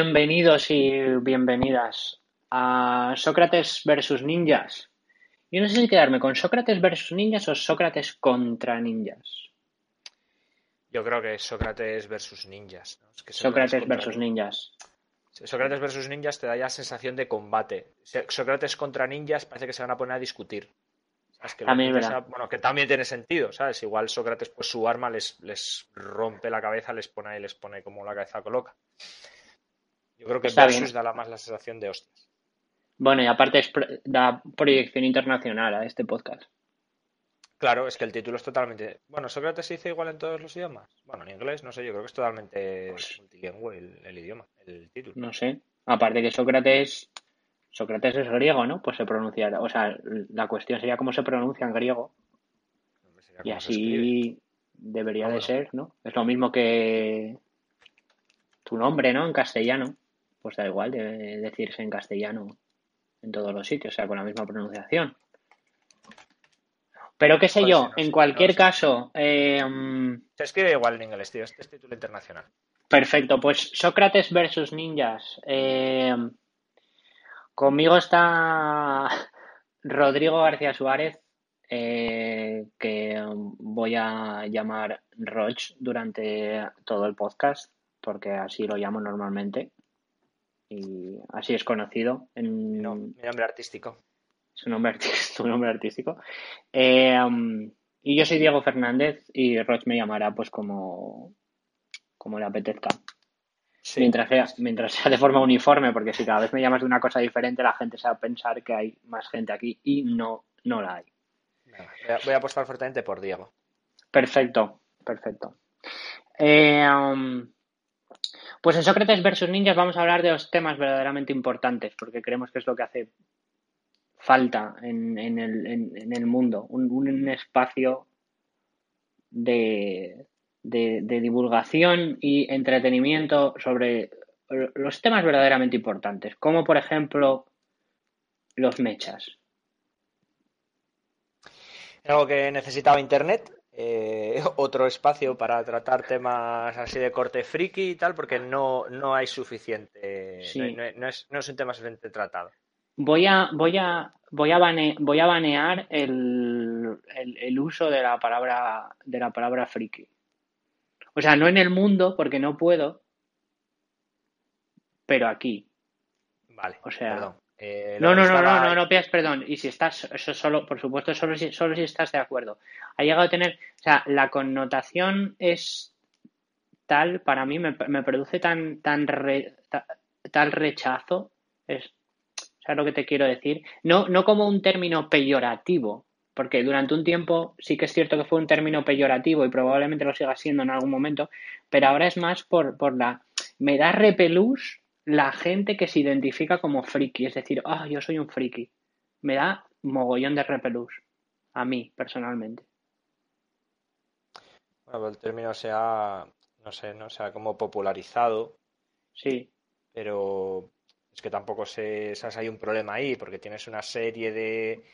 Bienvenidos y bienvenidas a Sócrates versus Ninjas. Yo no sé si quedarme con Sócrates versus Ninjas o Sócrates contra Ninjas. Yo creo que es Sócrates versus Ninjas. ¿no? Es que Sócrates versus Ninjas. Sócrates versus Ninjas te da ya sensación de combate. Sócrates contra Ninjas parece que se van a poner a discutir. ¿Sabes? Que, También es que sea- bueno, que también tiene sentido, ¿sabes? Igual Sócrates, pues su arma les, les rompe la cabeza, les pone ahí, les pone como la cabeza coloca. Yo creo que Está versus bien. da la más la sensación de hostias. Bueno, y aparte es pro- da proyección internacional a este podcast. Claro, es que el título es totalmente. Bueno, Sócrates se dice igual en todos los idiomas. Bueno, en inglés, no sé, yo creo que es totalmente Pues- multilingüe el, el idioma, el título. No sé. Aparte que Sócrates, Sócrates es griego, ¿no? Pues se pronuncia, o sea, la cuestión sería cómo se pronuncia en griego. Y así debería Ah, de ser, ¿no? Es lo mismo que tu nombre, ¿no? En castellano. Pues da igual, debe decirse en castellano en todos los sitios, o sea, con la misma pronunciación. Pero qué sé Pues yo, sí, no en cualquier no caso, eh, Se escribe igual en inglés, tío. Este es título internacional. perfecto. Pues Sócrates versus ninjas. Eh, conmigo está Rodrigo García Suárez, eh, que voy a llamar Roch durante todo el podcast, porque así lo llamo normalmente. Y así es conocido en No, mi nombre artístico. su nombre, arti- su nombre artístico. Eh, um, y yo soy Diego Fernández y Roch me llamará pues como, como le apetezca. Sí. Mientras sea, mientras sea de forma uniforme, porque si cada vez me llamas de una cosa diferente, la gente se va a pensar que hay más gente aquí y no, no la hay. Venga, voy, a, voy a apostar fuertemente por Diego. Perfecto, perfecto. Eh, um, pues en Sócrates versus Ninjas vamos a hablar de los temas verdaderamente importantes, porque creemos que es lo que hace falta en, en el, en- en el mundo, un, espacio de, de- de divulgación y entretenimiento sobre los temas verdaderamente importantes, como por ejemplo los mechas. Algo que necesitaba Internet. Eh, otro espacio para tratar temas así de corte friki y tal, porque no, no hay suficiente. Sí. No, es, no es un tema suficiente tratado. Voy a, voy a, voy a, bane- voy a banear el, el- el uso de la palabra, de la palabra friki. O sea, no en el mundo, porque no puedo, pero aquí. Vale, O sea- perdón. Eh, No, no, no, no, no, no pidas perdón. Y si estás, eso solo, por supuesto, solo si, solo si estás de acuerdo. Ha llegado a tener, o sea, la connotación es tal, para mí me, me produce tan, tan re- ta- tal rechazo, es, ¿sabes lo que te quiero decir? No, no como un término peyorativo, porque durante un tiempo sí que es cierto que fue un término peyorativo y probablemente lo siga siendo en algún momento, pero ahora es más por, por la, me da repelús la gente que se identifica como friki, es decir, ah, yo soy un friki. Me da mogollón de repelús, a mí personalmente. Bueno, pero el término se ha, no sé, no se ha como popularizado, Sí, pero es que tampoco se, sabes, hay un problema ahí, porque tienes una serie de...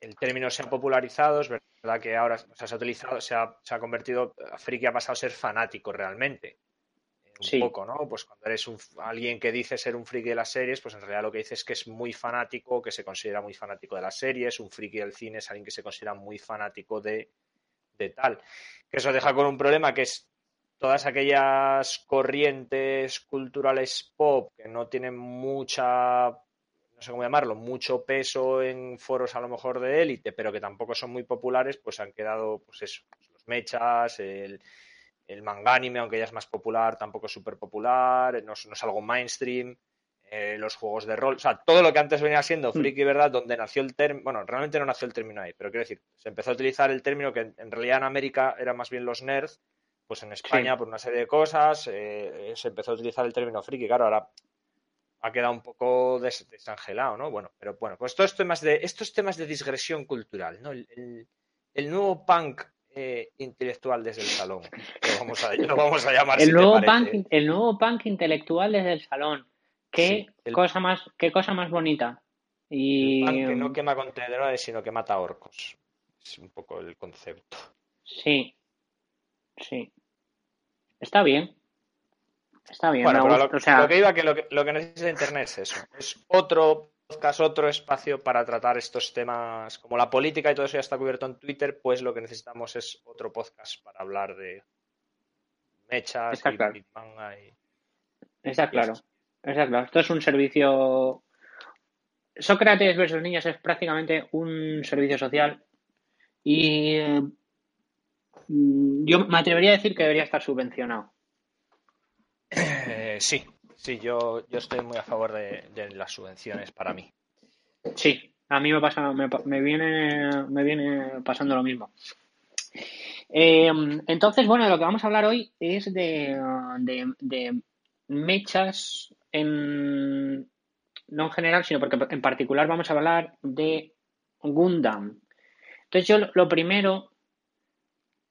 El término se ha popularizado, es verdad que ahora o sea, se ha utilizado, se ha, se ha convertido, friki ha pasado a ser fanático realmente. Un Sí. poco, ¿no? Pues cuando eres un, alguien que dice ser un friki de las series, pues en realidad lo que dice es que es muy fanático, que se considera muy fanático de las series, un friki del cine es alguien que se considera muy fanático de, de tal. Que eso deja con un problema que es todas aquellas corrientes culturales pop que no tienen mucha, no sé cómo llamarlo, mucho peso en foros a lo mejor de élite, pero que tampoco son muy populares, pues han quedado, pues eso, los mechas, el, el mangánime, aunque ya es más popular, tampoco es súper popular, no, es algo mainstream. Eh, los juegos de rol, o sea, todo lo que antes venía siendo mm. friki, ¿verdad? Donde nació el término, bueno, realmente no nació el término ahí, pero quiero decir, se empezó a utilizar el término que en, realidad en América era más bien los nerds, pues en España por una serie de cosas eh, se empezó a utilizar el término friki, claro, ahora ha quedado un poco desangelado, ¿no? Bueno, pero bueno, pues estos temas de, estos temas de digresión cultural, ¿no? el, el nuevo punk eh, intelectual desde el salón. Lo vamos a, vamos a llamar. El, nuevo punk, el nuevo punk intelectual desde el salón. Qué cosa más, qué cosa más bonita. Y... que no quema contenedores, sino que mata orcos. Es un poco el concepto. Sí. Sí. Está bien. Está bien. Bueno, lo, que iba que lo que, lo que necesita Internet es eso. Es otro otro espacio para tratar estos temas, como la política y todo eso ya está cubierto en Twitter, pues lo que necesitamos es otro podcast para hablar de mechas está y claro. Está claro. Está claro. Esto es un servicio. Sócrates versus niños es prácticamente un servicio social y mm, yo me atrevería a decir que debería estar subvencionado. Eh, sí, Sí, yo, yo estoy muy a favor de, las subvenciones para mí. Sí, a mí me pasa, me, viene, me viene pasando lo mismo. Em, entonces, bueno, lo que vamos a hablar hoy es de, de, mechas en no en general, sino porque en particular vamos a hablar de Gundam. Entonces, yo lo primero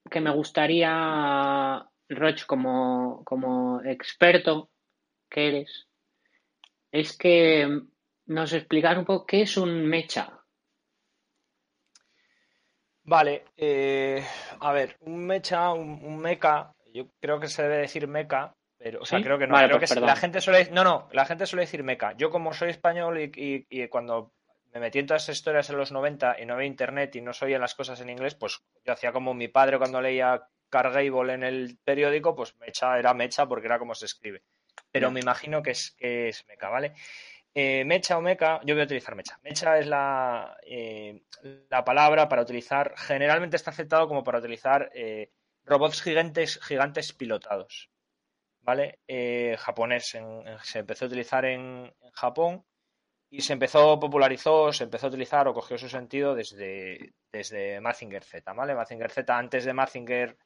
que me gustaría, Roch, como, como experto que eres, es que nos explicar un poco qué es un mecha. Vale, eh, a ver, un mecha, un, meca, yo creo que se debe decir meca, pero, o sea, creo que no, creo pues que la gente suele, no, no, la gente suele decir meca. Yo como soy español y, y, cuando me metí en todas esas historias en los 90 y no había internet y no sabía las cosas en inglés, pues yo hacía como mi padre cuando leía Cargable en el periódico, pues mecha era mecha porque era como se escribe pero me imagino que es, que es mecha, ¿vale? Eh, mecha o meca, yo voy a utilizar mecha. Mecha es la, eh, la palabra para utilizar, generalmente está aceptado como para utilizar eh, robots gigantes, gigantes pilotados. ¿Vale? japonés se empezó a utilizar en, Japón y se empezó, popularizó, se empezó a utilizar o cogió su sentido desde, desde Mazinger Z, ¿vale? Mazinger Z antes de Mazinger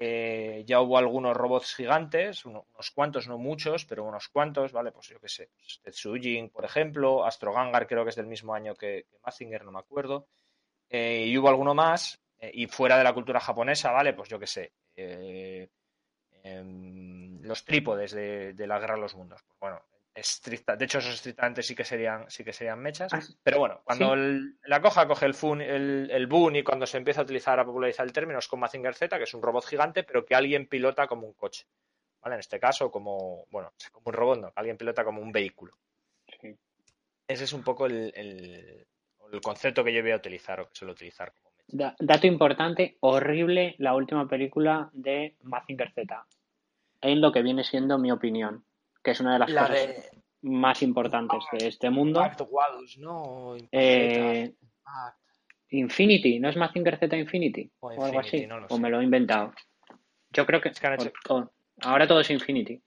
eh, ya hubo algunos robots gigantes, unos cuantos, no muchos, pero unos cuantos, ¿vale? Pues yo qué sé, pues Tetsujin, por ejemplo, Astro Gangar creo que es del mismo año que, Mazinger, no me acuerdo. Eh, y hubo alguno más, eh, y fuera de la cultura japonesa, ¿vale? Pues yo qué sé, em, los trípodes de, de, la Guerra de los Mundos. Pues bueno, estricta, de hecho esos estrictamente sí que serían, sí que serían mechas, ah, pero bueno, cuando la coja coge el, fun, el, el boom y cuando se empieza a utilizar a popularizar el término es con Mazinger Z, que es un robot gigante, pero que alguien pilota como un coche, ¿vale? En este caso como, bueno, como un robot, no, alguien pilota como un vehículo. Ese es un poco el, el, concepto que yo voy a utilizar o que suelo utilizar como mecha. dato importante, horrible la última película de Mazinger Z, en lo que viene siendo mi opinión que es una de las cosas más importantes de este mundo. Eh, Infinity, ¿no es Mazinger Z Infinity? O, algo así. o me lo he inventado. Yo creo que. ahora todo es Infinity.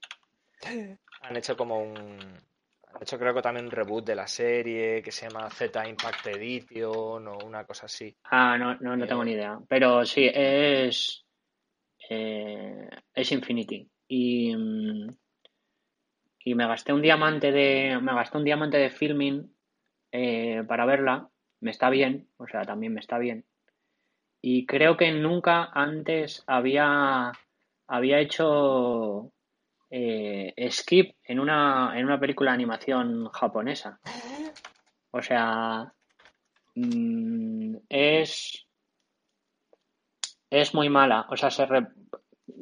Han hecho como un. Han hecho creo que también un reboot de la serie que se llama Z Impact Edition o una cosa así. Ah, no, no, no tengo eh, ni idea. Pero sí, es. Eh, es Infinity. Y. Mm, y me gasté un diamante de me gasté un diamante de filming eh, para verla. Me está bien o sea también me está bien. Y creo que nunca antes había había hecho eh, skip en una en una película de animación japonesa. O sea mm, es es muy mala. O sea se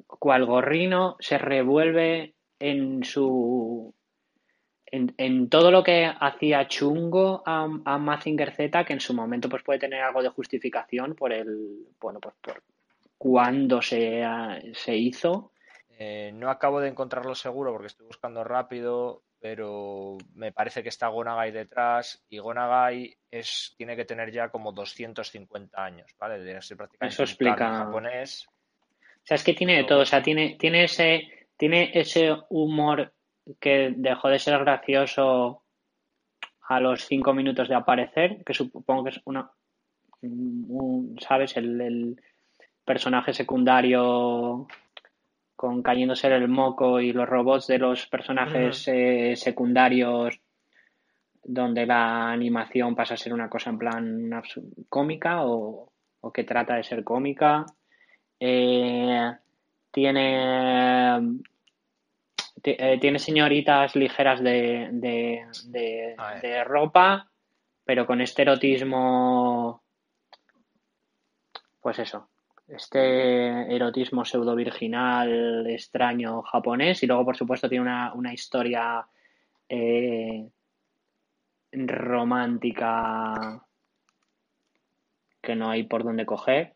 cual gorrino se revuelve en su en, todo lo que hacía chungo a, a, Mazinger Z, que en su momento pues puede tener algo de justificación por el bueno pues por cuándo se, se hizo Eh, no acabo de encontrarlo seguro porque estoy buscando rápido, pero me parece que está Gonagai detrás y Gonagai es, tiene que tener ya como 250 años, ¿vale? Debe ser prácticamente Eso explica- japonés. O sea, es que tiene de todo. O sea, tiene, tiene ese, tiene ese humor que dejó de ser gracioso a los cinco minutos de aparecer, que supongo que es una, un- ¿sabes? El, el personaje secundario con cayéndose el moco y los robots de los personajes eh, secundarios donde la animación pasa a ser una cosa en plan cómica o, o que trata de ser cómica. Eh, tiene ti- eh, tiene señoritas ligeras de, de, de- A ver. de ropa, pero con este erotismo, pues eso, este erotismo pseudo virginal, extraño japonés, y luego, por supuesto, tiene una, una historia eh, romántica que no hay por dónde coger.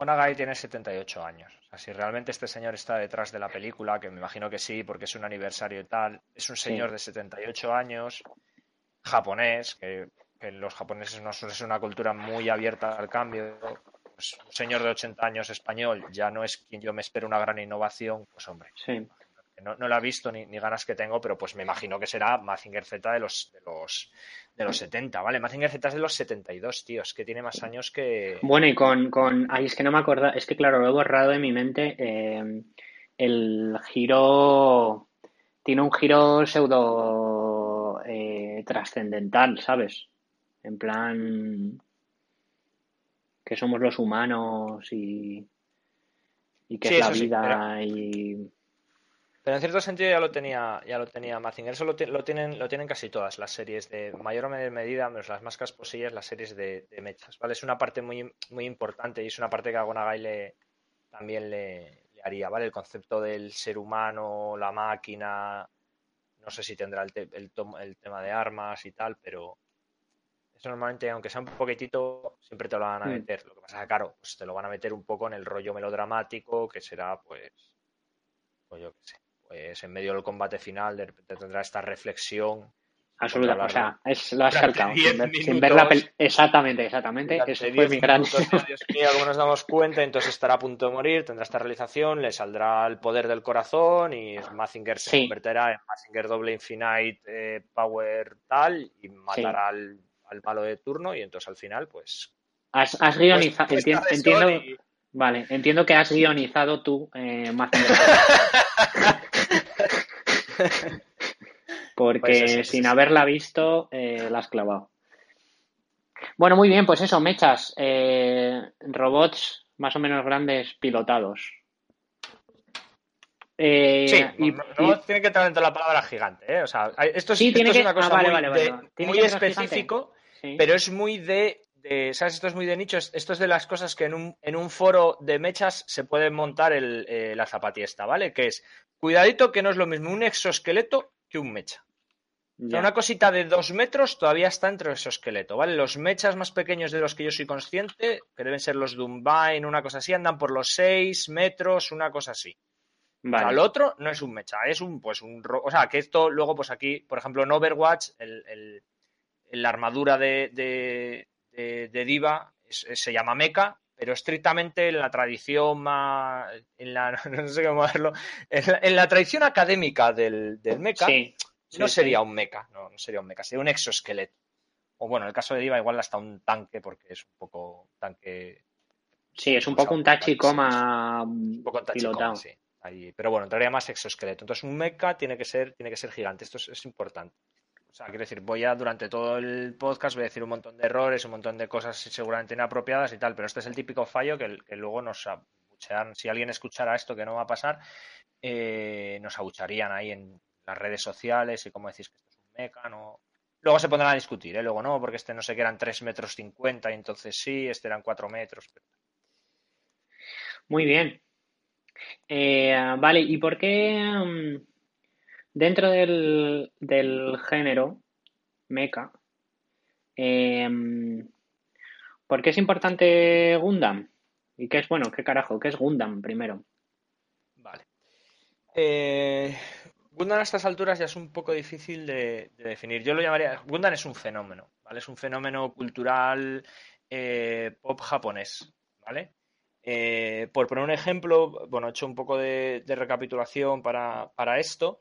Gonagai tiene 78 años. O sea, si realmente este señor está detrás de la película, que me imagino que sí, porque es un aniversario y tal, es un señor Sí. de 78 años, japonés, que, que los japoneses no es una cultura muy abierta al cambio. Pues un señor de 80 años español ya no es quien yo me espero una gran innovación, pues hombre, Sí. No, no la he visto ni, ni ganas que tengo, pero pues me imagino que será Mazinger Z de los, de los, de los 70, ¿vale? Mazinger Z es de los 72, tío, es que tiene más años que... Bueno, y con, con... Ay, es que no me acuerdo, es que claro, lo he borrado de mi mente. eh, el giro tiene un giro pseudo eh, trascendental, ¿sabes? En plan que somos los humanos y, y que Sí, es la sí, vida y Pero en cierto sentido ya lo tenía, ya lo tenía Mazinger. Eso lo, lo tienen, lo tienen casi todas las series de mayor o menor medida, menos las más casposillas, las series de, de mechas, ¿vale? Es una parte muy, muy importante y es una parte que a Gonagai le, también le, le haría, ¿vale? El concepto del ser humano, la máquina, no sé si tendrá el, te- el el tema de armas y tal, pero eso normalmente, aunque sea un poquitito, siempre te lo van a Mm. meter. Lo que pasa es que, claro, pues te lo van a meter un poco en el rollo melodramático, que será, pues, pues yo qué sé, pues en medio del combate final de repente tendrá esta reflexión. absoluta, o sea, es, lo has saltado 10 sin ver, sin ver la minutos. pel- Exactamente, exactamente. Eso fue 10 mi gran... minutos, Dios mío, como nos damos cuenta, entonces estará a punto de morir, tendrá esta realización, le saldrá el poder del corazón y Mazinger se Sí. convertirá en Mazinger doble infinite eh, power tal y matará al, al malo de turno y entonces al final pues... Has, has guionizado, pues, de entiendo, sol y- vale, entiendo que has guionizado tú eh, más Porque Pues eso, sin eso. haberla visto, eh, la has clavado. Bueno, muy bien, pues eso, mechas, eh, robots más o menos grandes pilotados. Eh, Sí, y- no, y- no tiene que entrar dentro de la palabra gigante, ¿eh? O sea, esto es, Sí, esto tiene es que- una cosa ah, vale, muy, vale, de- muy específico, sí. pero es muy de, de- ¿sabes? Esto es muy de nicho. es- Esto es de las cosas que en un, en un foro de mechas se puede montar el, eh, la zapatiesta, ¿vale? Que es, cuidadito que no es lo mismo un exoesqueleto que un mecha. O sea, una cosita de dos metros todavía está entre el exoesqueleto, ¿vale? Los mechas más pequeños de los que yo soy consciente, que deben ser los Dumbine, una cosa así, andan por los seis metros, una cosa así. O sea, Vale. lo otro no es un mecha, es un, pues un, ro- o sea, que esto luego, pues aquí, por ejemplo, en Overwatch, el, el- la armadura de, de, de- de Diva es- se llama mecha, pero estrictamente en la tradición más, en la, no sé cómo verlo, en la, en la tradición académica del, del mecha, Sí, no sí, sería sí. un mecha, no, no sería un mecha, sería un exoesqueleto. O bueno, en el caso de Diva igual hasta un tanque, porque es un poco un tanque Sí, es un poco un tachicoma un poco tachicoma, pilotado. sí. Ahí- pero bueno, entraría más exoesqueleto. Entonces un mecha tiene que ser, tiene que ser gigante. Esto es, es importante. O sea, quiero decir, voy a durante todo el podcast voy a decir un montón de errores, un montón de cosas seguramente inapropiadas y tal, pero este es el típico fallo que, luego nos abuchean. Si alguien escuchara esto, que no va a pasar, eh, nos abucharían ahí en las redes sociales y como decís que esto es un mecha, no. Luego se pondrán a discutir, ¿eh? Luego no, porque este no sé qué eran 3 metros 50 y entonces sí, este eran 4 metros. Muy bien. Eh, vale, ¿y por qué mm, dentro del, género mecha, eh, por qué es importante Gundam? ¿Y qué es, bueno, qué carajo, qué es Gundam primero? Vale. Eh, Gundam a estas alturas ya es un poco difícil de, definir. Yo lo llamaría. Gundam es un fenómeno, ¿vale? Es un fenómeno cultural eh, pop japonés, ¿vale? Eh, por poner un ejemplo, bueno, he hecho un poco de, recapitulación para, esto.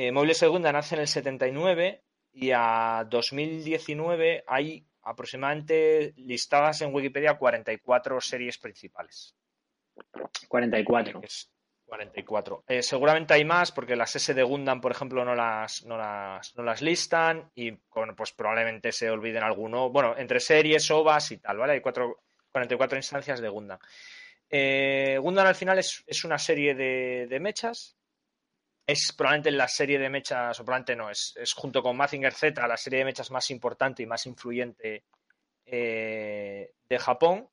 Eh, Móvil Segunda nace en el 79 y a 2019 hay aproximadamente listadas en Wikipedia 44 series principales. 44. 44. Eh, seguramente hay más porque las S de Gundam, por ejemplo, no las, no las, no las listan y pues probablemente se olviden alguno. Bueno, entre series, OVAs y tal, ¿vale? Hay cuatro, 44 instancias de Gundam. Eh, Gundam al final es, una serie de, mechas. Es probablemente la serie de mechas, o probablemente no, es, junto con Mazinger Z la serie de mechas más importante y más influyente eh, de Japón.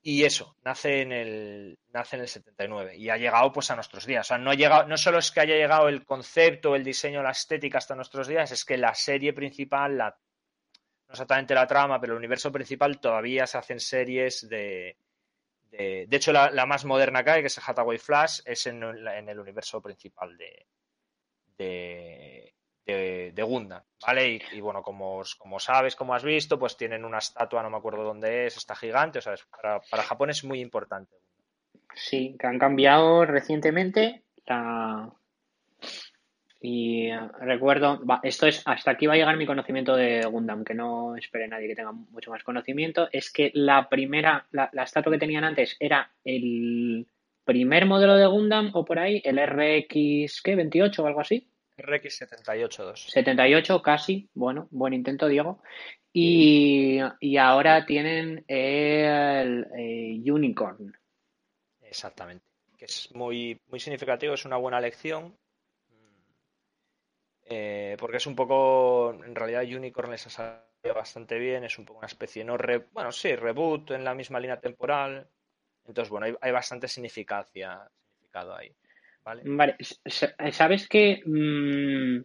Y eso, nace en el, nace en el 79 y ha llegado pues a nuestros días. O sea, no, ha llegado, no solo es que haya llegado el concepto, el diseño, la estética hasta nuestros días, es que la serie principal, no exactamente la trama, pero el universo principal todavía se hacen series de... De, de hecho, la, más moderna que hay, que es el Hathaway Flash, es en, el universo principal de, de, de, Gundam, ¿vale? Y, bueno, como, como sabes, como has visto, pues tienen una estatua, no me acuerdo dónde es, está gigante, o sea, para, para Japón es muy importante. Sí, que han cambiado recientemente la... Y eh, recuerdo, esto es, hasta aquí va a llegar mi conocimiento de Gundam, que no espere nadie que tenga mucho más conocimiento, es que la primera, la, la estatua que tenían antes era el primer modelo de Gundam o por ahí, el RX, ¿qué? ¿28 o algo así? RX78-2. 78, casi. Bueno, buen intento, Diego. Y, ahora tienen el, Unicorn. Exactamente. Que es muy, muy significativo, es una buena lección. Eh, porque es un poco. En realidad, Unicorn les ha salido bastante bien. Es un poco una especie, no. bueno, sí, reboot en la misma línea temporal. Entonces, bueno, hay, bastante significancia, significado ahí. Vale. ¿Sabes que mm,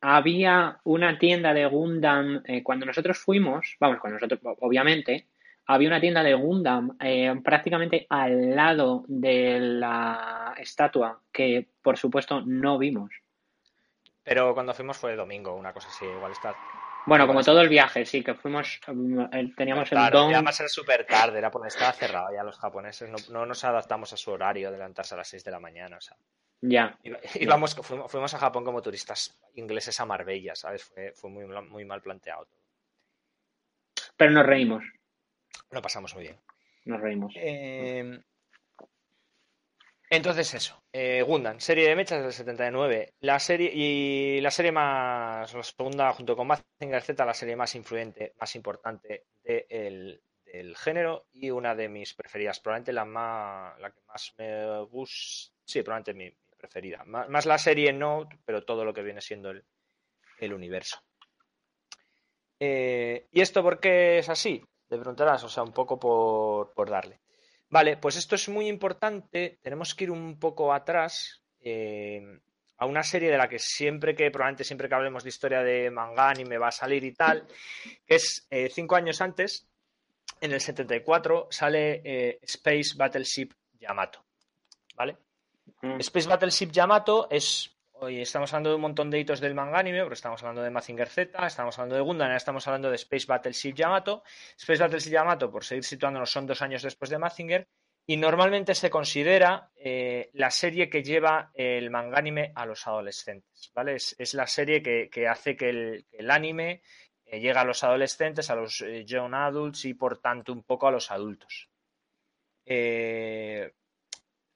había una tienda de Gundam eh, cuando nosotros fuimos? Vamos, cuando nosotros, obviamente, había una tienda de Gundam eh, prácticamente al lado de la estatua que, por supuesto, no vimos. Pero cuando fuimos fue domingo, una cosa así, igual está. Bueno, como todo el viaje, sí, que fuimos, mm, teníamos el don. Además era súper tarde, era porque estaba cerrado ya los japoneses, no, nos adaptamos a su horario de levantarse a las 6 de la mañana, o sea. Ya. Íbamos, fuimos, a Japón como turistas ingleses a Marbella, ¿sabes? Fue, fue muy, muy mal planteado. Pero nos reímos. Lo pasamos muy bien. Nos reímos. Eh, entonces eso, eh, Gundam, serie de mechas del 79. La serie y la serie más, la segunda junto con Mazinger Z, la serie más influyente, más importante del género y una de mis preferidas, probablemente la más, la que más me gusta, sí, probablemente mi, preferida. Más, la serie no, pero todo lo que viene siendo el, universo. Eh, ¿Y esto por qué es así? Te preguntarás, o sea, un poco por darle. Vale, pues esto es muy importante. Tenemos que ir un poco atrás eh, a una serie de la que siempre que, probablemente siempre que hablemos de historia de manga me va a salir y tal, que es eh, cinco años antes, en el 74, sale eh, Space Battleship Yamato. ¿Vale? Mm. Space Battleship Yamato es Hoy estamos hablando de un montón de hitos del manga anime, pero estamos hablando de Mazinger Z, estamos hablando de Gundam, estamos hablando de Space Battleship Yamato. Space Battleship Yamato, por seguir situándonos, son dos años después de Mazinger y normalmente se considera eh, la serie que lleva el manga anime a los adolescentes, ¿vale? Es, la serie que, hace que el, anime eh, llegue a los adolescentes, a los eh, young adults y por tanto un poco a los adultos. Eh,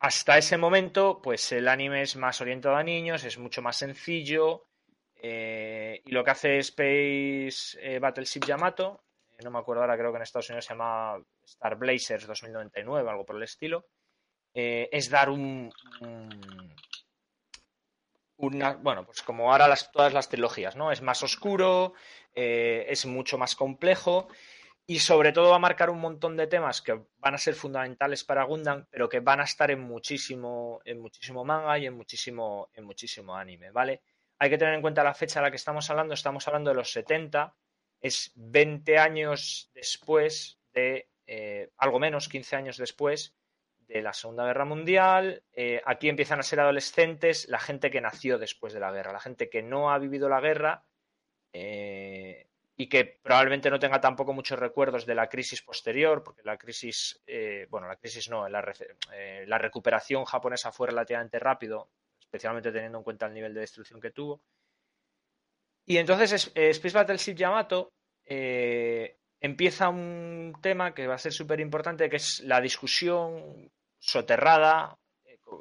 hasta ese momento, pues el anime es más orientado a niños, es mucho más sencillo. Eh, y lo que hace Space eh, Battleship Yamato, eh, no me acuerdo ahora, creo que en Estados Unidos se llama Star Blazers 2099, algo por el estilo, es dar un, una, bueno, pues como ahora las, todas las trilogías, ¿no? Es más oscuro, es mucho más complejo y sobre todo va a marcar un montón de temas que van a ser fundamentales para Gundam, pero que van a estar en muchísimo, en muchísimo manga y en muchísimo, en muchísimo anime, ¿vale? Hay que tener en cuenta la fecha a la que estamos hablando, estamos hablando de los 70, es 20 años después de, eh, algo menos, 15 años después de la Segunda Guerra Mundial. Eh, aquí empiezan a ser adolescentes la gente que nació después de la guerra, la gente que no ha vivido la guerra eh, y que probablemente no tenga tampoco muchos recuerdos de la crisis posterior, porque la crisis, eh, bueno, la crisis no, la, la recuperación japonesa fue relativamente rápido, especialmente teniendo en cuenta el nivel de destrucción que tuvo. Y entonces Space Battleship Yamato empieza un tema que va a ser súper importante, que es la discusión soterrada.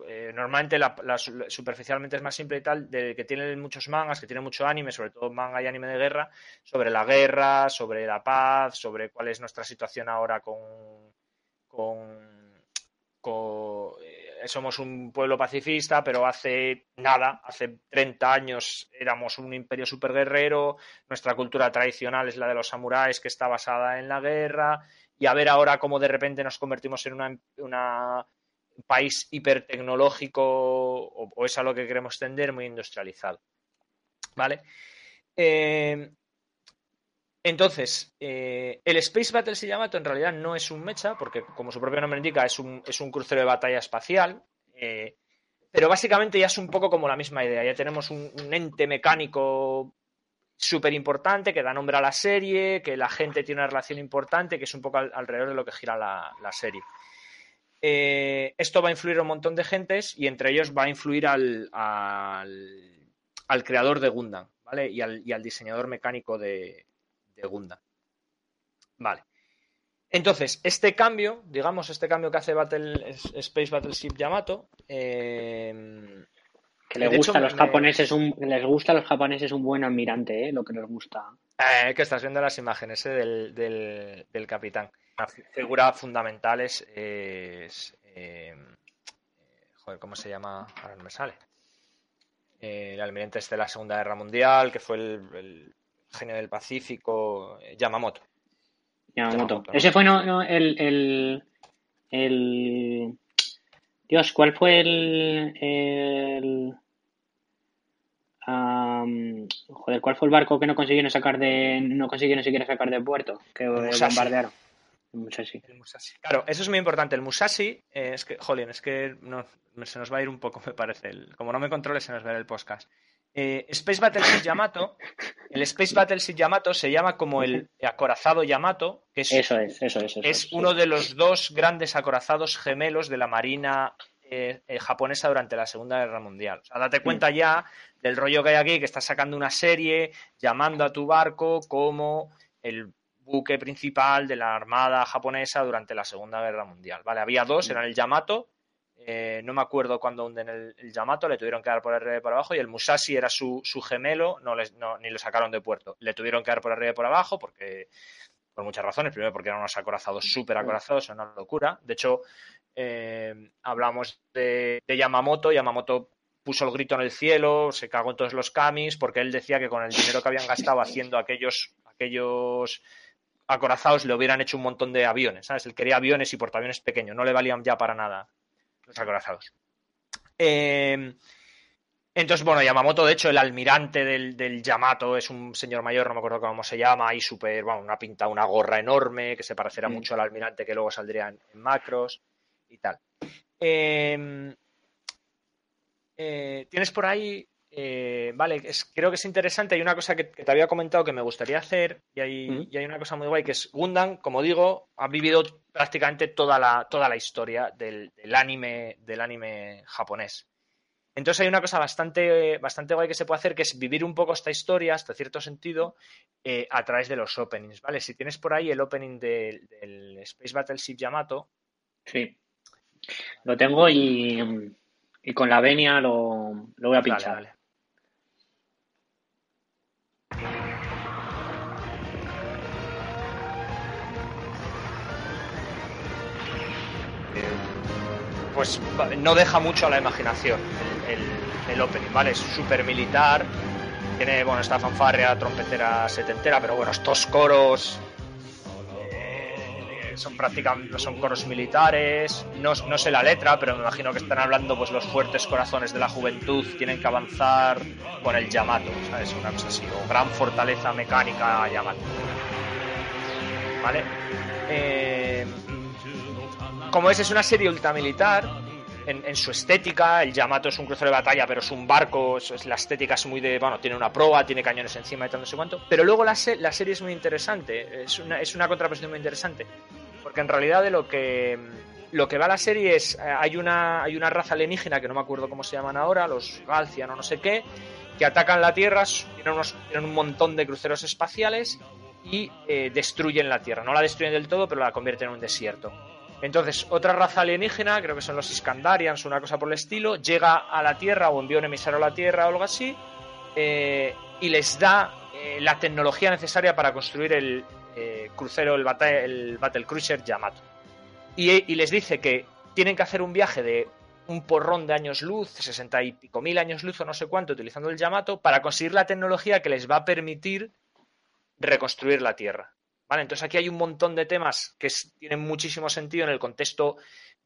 Eh, normalmente la, superficialmente es más simple y tal, de que tienen muchos mangas, que tienen mucho anime, sobre todo manga y anime de guerra, sobre la guerra, sobre la paz, sobre cuál es nuestra situación ahora con, con, con somos un pueblo pacifista, pero hace nada, hace 30 años éramos un imperio superguerrero, nuestra cultura tradicional es la de los samuráis que está basada en la guerra, y a ver ahora cómo de repente nos convertimos en un una país hipertecnológico, o, o, es a lo que queremos tender, muy industrializado. ¿Vale? Eh, entonces, eh, el Space Battle Yamato en realidad no es un mecha, porque como su propio nombre indica, es un, es un crucero de batalla espacial. Eh, pero básicamente ya es un poco como la misma idea. Ya tenemos un, ente mecánico súper importante que da nombre a la serie, que la gente tiene una relación importante, que es un poco alrededor de lo que gira la, serie. Eh, esto va a influir a un montón de gentes y entre ellos va a influir al, al, creador de Gundam, ¿vale? y al diseñador mecánico de, segunda. Vale. Entonces, este cambio, digamos, este cambio que hace Battle, Space Battleship Yamato. Eh, que le gusta a los japoneses un, les gusta a los japoneses un buen almirante, ¿eh? lo que les gusta. Eh, que estás viendo las imágenes eh, del, del, capitán. Una figura fundamental es, joder, ¿cómo se llama? Ahora no me sale. el almirante este de la Segunda Guerra Mundial, que fue el genio del Pacífico, eh, Yamamoto. Yamamoto. Ese fue no, el, el, Dios, ¿cuál fue el... el joder, ¿cuál fue el barco que no consiguieron sacar de... no consiguieron siquiera sacar de puerto? Que bombardearon. El Musashi. Claro, eso es muy importante. El Musashi, eh, es que, jolín, es que no, se nos va a ir un poco, me parece. como no me controle, se nos va a ir el podcast. Eh, Space Battleship Yamato, el Space Battleship Yamato se llama como el acorazado Yamato, que es, eso es, eso es, es uno de los dos grandes acorazados gemelos de la Marina eh, eh, japonesa durante la Segunda Guerra Mundial. O sea, date cuenta ya del rollo que hay aquí, que estás sacando una serie llamando a tu barco como el buque principal de la Armada japonesa durante la Segunda Guerra Mundial. Vale, había dos, eran el Yamato eh, no me acuerdo cuando hunden el, Yamato, le tuvieron que dar por arriba y por abajo, y el Musashi era su, gemelo, no, les, ni lo sacaron de puerto. Le tuvieron que dar por arriba y por abajo porque por muchas razones. Primero, porque eran unos acorazados súper acorazados, una locura. De hecho, eh, hablamos de, Yamamoto. Yamamoto puso el grito en el cielo, se cagó en todos los camis, porque él decía que con el dinero que habían gastado haciendo aquellos, aquellos acorazados le hubieran hecho un montón de aviones, ¿sabes? Él quería aviones y portaaviones pequeños, no le valían ya para nada los acorazados. Eh, entonces, bueno, Yamamoto, de hecho, el almirante del, Yamato es un señor mayor, no me acuerdo cómo se llama, y súper, bueno, una pinta, una gorra enorme, que se parecerá mucho al almirante que luego saldría en, macros y tal. Eh, eh, tienes por ahí eh, vale, creo que es interesante. Hay una cosa que, te había comentado que me gustaría hacer y hay, hay, una cosa muy guay que es Gundam, como digo, ha vivido prácticamente toda la, toda la historia del, anime, del anime japonés. Entonces hay una cosa bastante, bastante guay que se puede hacer, que es vivir un poco esta historia, hasta cierto sentido, eh, a través de los openings, ¿vale? Si tienes por ahí el opening del Space Battleship Yamato. Sí. Lo tengo y, y con la venia lo, voy a pinchar. Pues no deja mucho a la imaginación el, opening, ¿vale? Es súper militar, tiene, bueno, esta fanfarria trompetera setentera, pero bueno, estos coros eh, son prácticamente son coros militares, no, no, sé la letra, pero me imagino que están hablando pues los fuertes corazones de la juventud tienen que avanzar con el Yamato, ¿sabes? Una cosa así, o gran fortaleza mecánica Yamato. ¿Vale? Eh, como es, es una serie ultramilitar, en, su estética, el Yamato es un crucero de batalla, pero es un barco, la estética es muy de, bueno, tiene una proa, tiene cañones encima y tal, no sé cuánto, pero luego la, la serie es muy interesante, es una, es una contraposición muy interesante, porque en realidad de lo que lo que va la serie es, eh, hay una, hay una raza alienígena que no me acuerdo cómo se llaman ahora, los Galcian o no sé qué, que atacan la Tierra, tienen, tienen un montón de cruceros espaciales y eh, destruyen la Tierra. No la destruyen del todo, pero la convierten en un desierto. Entonces, otra raza alienígena, creo que son los Iskandarians, una cosa por el estilo, llega a la Tierra o envía un emisario a la Tierra o algo así, eh, y les da eh, la tecnología necesaria para construir el eh, crucero, el, el Battle Cruiser Yamato. Y, y, les dice que tienen que hacer un viaje de un porrón de años luz, sesenta y pico mil años luz o no sé cuánto, utilizando el Yamato, para conseguir la tecnología que les va a permitir reconstruir la Tierra. ¿Vale? Entonces aquí hay un montón de temas que tienen muchísimo sentido en el contexto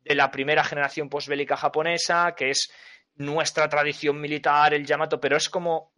de la primera generación posbélica japonesa, que es nuestra tradición militar, el Yamato, pero es como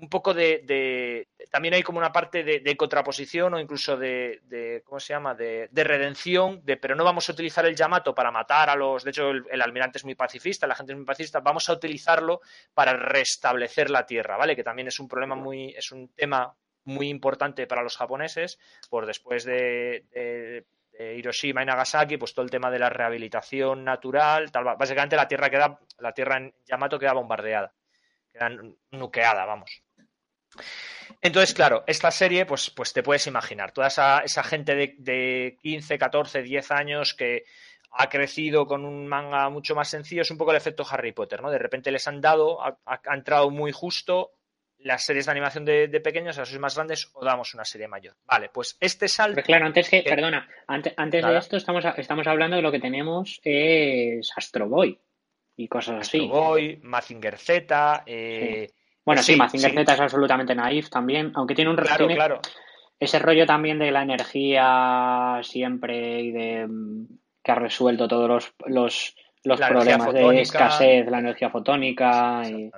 un poco de, de también hay como una parte de, de contraposición o incluso de, de ¿cómo se llama? De, redención, de pero no vamos a utilizar el Yamato para matar a los, de hecho el, el, almirante es muy pacifista, la gente es muy pacifista, vamos a utilizarlo para restablecer la tierra, ¿vale? Que también es un problema muy, es un tema muy importante para los japoneses, por después de, Hiroshima y Nagasaki, pues todo el tema de la rehabilitación natural, tal, básicamente la tierra queda, la tierra en Yamato queda bombardeada, queda nuqueada, vamos. Entonces, claro, esta serie, pues, pues te puedes imaginar, toda esa, esa gente de, de 15, 14, 10 años que ha crecido con un manga mucho más sencillo, es un poco el efecto Harry Potter, ¿no? De repente les han dado, ha entrado muy justo, las series de animación de, de pequeños a los más grandes o damos una serie mayor. Vale, pues este salto. Pero claro, antes que, eh, perdona, antes, antes de esto estamos, estamos hablando de lo que tenemos es Astro Boy y cosas así. Astro Boy, Mazinger Z. Eh, sí. Bueno, sí, sí Mazinger sí. Z es absolutamente naif también, aunque tiene un claro, tiene claro. ese rollo también de la energía siempre y de que ha resuelto todos los, los, los problemas de escasez, la energía fotónica. Y...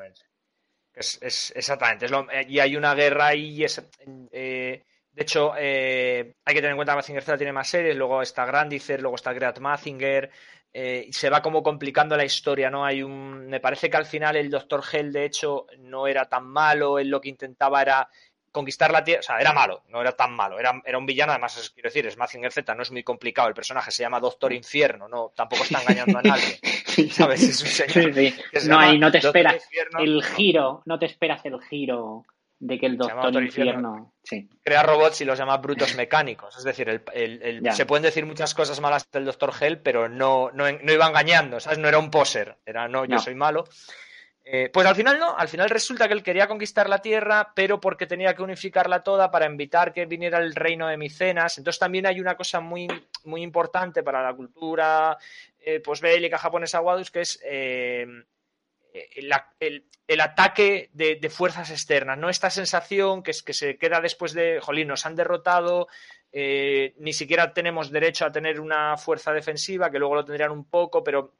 Es, es, exactamente. Es lo, y hay una guerra ahí. Es, eh, de hecho, eh, hay que tener en cuenta que Mazinger Z tiene más series. Luego está Grandizer, luego está Great Mazinger. Eh, y se va como complicando la historia, ¿no? Hay un. Me parece que al final el Dr. Hell, de hecho, no era tan malo. Él lo que intentaba era conquistar la Tierra, o sea, era malo, no era tan malo, era, era un villano, además, es, quiero decir, es Mazinger Z, no es muy complicado, el personaje se llama Doctor Infierno, no, tampoco está engañando a nadie, ¿sabes? Es un señor sí, sí. no, y no te esperas Infierno, el giro, no te esperas el giro de que el Doctor, doctor Infierno, Infierno sí. crea robots y los llama brutos mecánicos, es decir, el, el, el se pueden decir muchas cosas malas del Doctor Hell, pero no, no, no iba engañando, ¿sabes? No era un poser, era no, yo no. soy malo. Eh, pues al final no, al final resulta que él quería conquistar la tierra, pero porque tenía que unificarla toda para evitar que viniera el reino de Micenas. Entonces también hay una cosa muy, muy importante para la cultura eh, posbélica japonesa Wadus, que es eh, el, el, ataque de, de, fuerzas externas, ¿no? Esta sensación que, es, que se queda después de, jolín, nos han derrotado, eh, ni siquiera tenemos derecho a tener una fuerza defensiva, que luego lo tendrían un poco, pero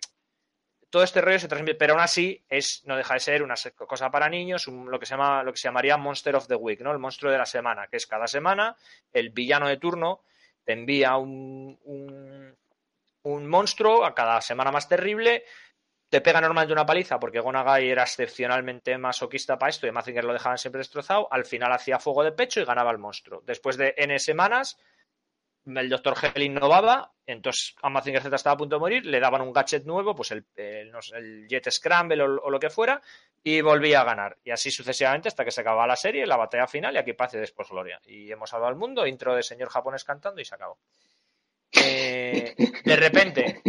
todo este rollo se transmite, pero aún así es, no deja de ser una cosa para niños, lo, que se llama, lo que se llamaría Monster of the Week, ¿no? El monstruo de la semana, que es cada semana el villano de turno te envía un, un, un monstruo a cada semana más terrible, te pega normalmente una paliza porque Gonagai era excepcionalmente masoquista para esto y Mazinger lo dejaban siempre destrozado, al final hacía fuego de pecho y ganaba el monstruo. Después de N semanas el doctor Hell innovaba, entonces a Mazinger Z estaba a punto de morir, le daban un gadget nuevo, pues el, el, el Jet Scramble o, lo que fuera, y volvía a ganar. Y así sucesivamente hasta que se acababa la serie, la batalla final, y aquí paz y después gloria. Y hemos salvado al mundo, intro de señor japonés cantando y se acabó. Eh, de repente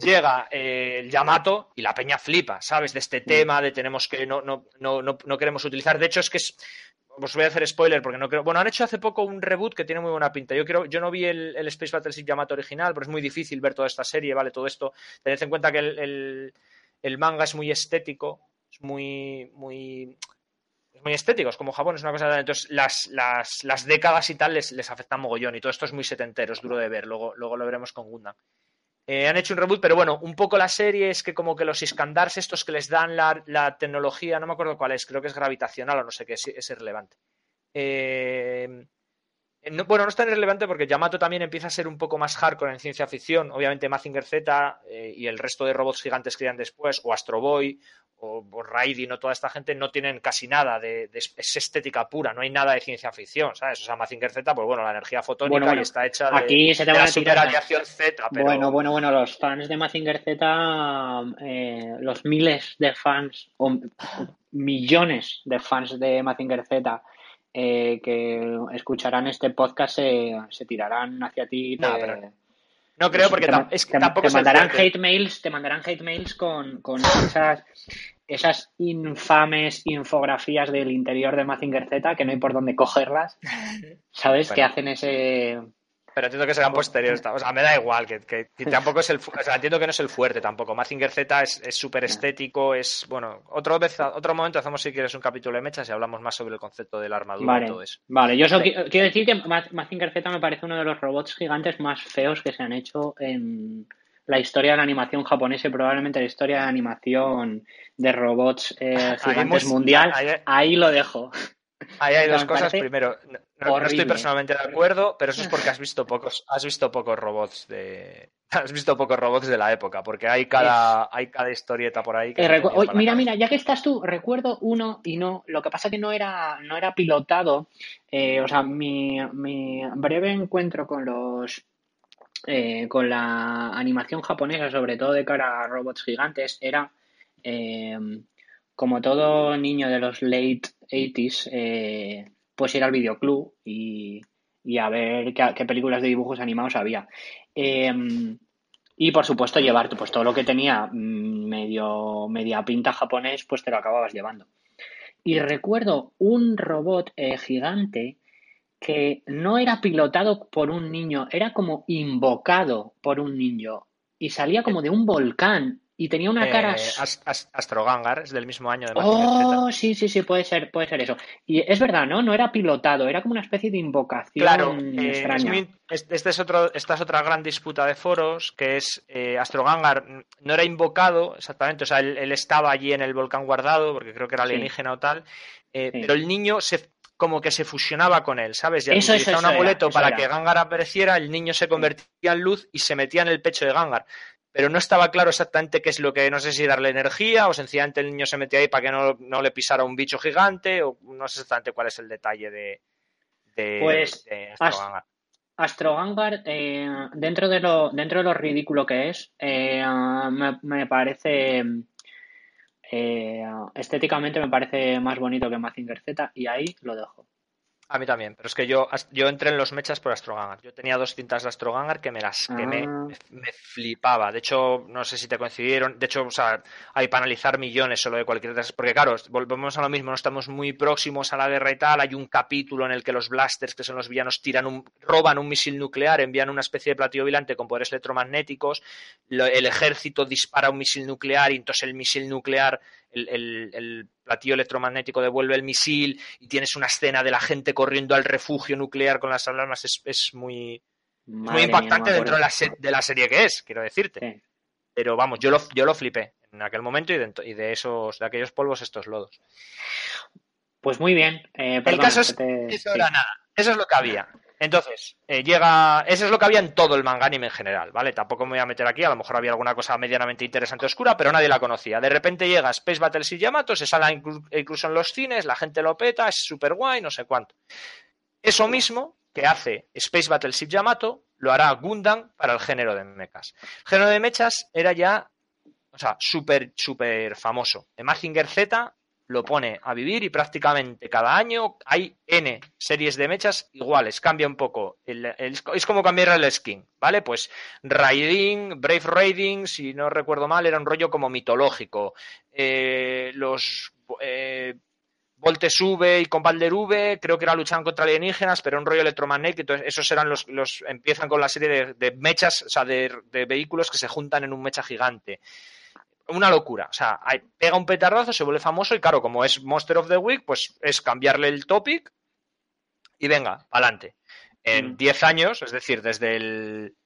llega eh, el Yamato y la peña flipa, ¿sabes? De este tema de tenemos que no, no, no, no, queremos utilizar. De hecho, es que es, os voy a hacer spoiler porque no creo. Bueno, han hecho hace poco un reboot que tiene muy buena pinta. Yo creo, yo no vi el, el Space Battleship Yamato original, pero es muy difícil ver toda esta serie, ¿vale? Todo esto. Tened en cuenta que el, el, manga es muy estético, es muy, muy. Muy estético, es como Japón, es una cosa. Entonces, las, las, las décadas y tal les, les afectan mogollón. Y todo esto es muy setentero, es duro de ver. Luego, luego lo veremos con Gundam. Eh, han hecho un reboot, pero bueno, un poco la serie es que como que los Iskandars estos que les dan la, tecnología, no me acuerdo cuál es, creo que es gravitacional o no sé qué, es, es irrelevante. Eh, bueno, no es tan irrelevante porque Yamato también empieza a ser un poco más hardcore en ciencia ficción. Obviamente Mazinger Z eh, y el resto de robots gigantes que iban después, o Astro Boy, o, o Raiding, o toda esta gente, no tienen casi nada de, de, es estética pura, no hay nada de ciencia ficción, ¿sabes? O sea, Mazinger Z, pues bueno, la energía fotónica bueno, bueno, y está hecha de, aquí se te de va la a tirar- superradiación Z. Pero... Bueno, bueno, bueno, los fans de Mazinger Z, eh, los miles de fans, o millones de fans de Mazinger Z eh, que escucharán este podcast se, se tirarán hacia ti. No, te- pero No creo porque te, es te- tampoco te mandarán fuerte. hate mails, te mandarán hate mails con, con esas, esas infames infografías del interior de Mazinger Z que no hay por dónde cogerlas, ¿sabes? Bueno. Que hacen ese Pero entiendo que serán posteriores. O sea, me da igual, que, que- que tampoco es el o sea, entiendo que no es el fuerte tampoco. Mazinger Z es es súper estético, es bueno, otro vez, otro momento hacemos si quieres un capítulo de mechas y hablamos más sobre el concepto de la armadura y todo eso. vale. Yo solo Sí. quiero decir que Ma- Mazinger Z me parece uno de los robots gigantes más feos que se han hecho en la historia de la animación japonesa y probablemente la historia de la animación de robots eh, Ahí gigantes hemos- mundial. ahí- Ahí lo dejo. Ahí hay dos cosas. Primero, no, estoy personalmente de acuerdo, pero eso es porque has visto pocos, has visto pocos robots de, has visto pocos robots de la época, porque hay cada, hay cada historieta por ahí que Eh, oye, mira, mira, ya que estás tú, recuerdo uno y no, lo que pasa que no era, no era pilotado, eh, o sea, mi, mi breve encuentro con los, eh, con la animación japonesa, sobre todo de cara a robots gigantes, era, eh, como todo niño de los late 80s, eh, pues ir al videoclub y, a ver qué, películas de dibujos animados había. Eh, y por supuesto llevar pues todo lo que tenía mm, medio media pinta japonés, pues te lo acababas llevando. Y recuerdo un robot eh, gigante que no era pilotado por un niño, era como invocado por un niño y salía como de un volcán y tenía una cara Eh, As- As- Astro Gangar es del mismo año de Z. Oh, sí, sí, sí, puede ser, puede ser eso. Y es verdad, ¿no? No era pilotado, era como una especie de invocación Claro, eh, es muy- este es otro, esta es otra gran disputa de foros, que es eh, Astro Gangar mm, no era invocado exactamente, o sea, él, él estaba allí en el volcán guardado, porque creo que era Sí. alienígena o tal, eh, Sí. pero el niño se como que se fusionaba con él, ¿sabes? Ya Eso, utilizaba eso un amuleto para era. que Gangar apareciera, el niño se convertía en luz y se metía en el pecho de Gangar. Pero no estaba claro exactamente qué es lo que, no sé si darle energía o sencillamente el niño se metía ahí para que no, no le pisara un bicho gigante o no sé exactamente cuál es el detalle de, de, Pues, de Astro Vanguard, eh, dentro, de lo, dentro de lo ridículo que es, eh, me, me parece. eh, estéticamente me parece más bonito que Mazinger Z y ahí lo dejo. A mí también, pero es que yo, yo entré en los mechas por Astrogangar. Yo tenía dos cintas de Astrogangar que me las quemé, Ah. me, me flipaba. De hecho, no sé si te coincidieron. De hecho, o sea, hay para analizar millones solo de cualquier esas- Porque claro, volvemos a lo mismo, no estamos muy próximos a la guerra y tal. Hay un capítulo en el que los blasters, que son los villanos, tiran un, roban un misil nuclear, envían una especie de platillo volante con poderes electromagnéticos. El ejército dispara un misil nuclear y entonces el misil nuclear el, el- el platillo electromagnético devuelve el misil y tienes una escena de la gente corriendo al refugio nuclear con las alarmas. Es, es muy, muy mía, impactante dentro de la, de la serie que es, quiero decirte. Sí. Pero vamos, yo lo, yo lo flipé en aquel momento y de, y de esos de aquellos polvos estos lodos. Pues muy bien. eh, El caso es que te- eso sí. era nada. Eso es lo que había. Entonces, eh, llega. Eso es lo que había en todo el manga anime en general, ¿vale? Tampoco me voy a meter aquí, a lo mejor había alguna cosa medianamente interesante oscura, pero nadie la conocía. De repente llega Space Battles y Yamato, se sale inclu- incluso en los cines, la gente lo peta, es súper guay, no sé cuánto. Eso mismo que hace Space Battleship Yamato, lo hará Gundam para el género de mechas. El género de mechas era ya, o sea, súper, súper famoso. De Mazinger Z lo pone a vivir y prácticamente cada año hay N series de mechas iguales, cambia un poco. El- es como cambiar el skin, ¿vale? Pues Raiding, Brave Raiding, si no recuerdo mal, era un rollo como mitológico. Eh, los eh, Voltes V y Combalder V, creo que era luchaban contra alienígenas, pero un rollo electromagnético. Esos eran los, los. Empiezan con la serie de, de mechas, o sea, de, de vehículos que se juntan en un mecha gigante. Una locura. O sea, hay- pega un petardazo, se vuelve famoso y, claro, como es Monster of the Week, pues es cambiarle el topic y venga, adelante. En Mm. 10 años, es decir, desde el.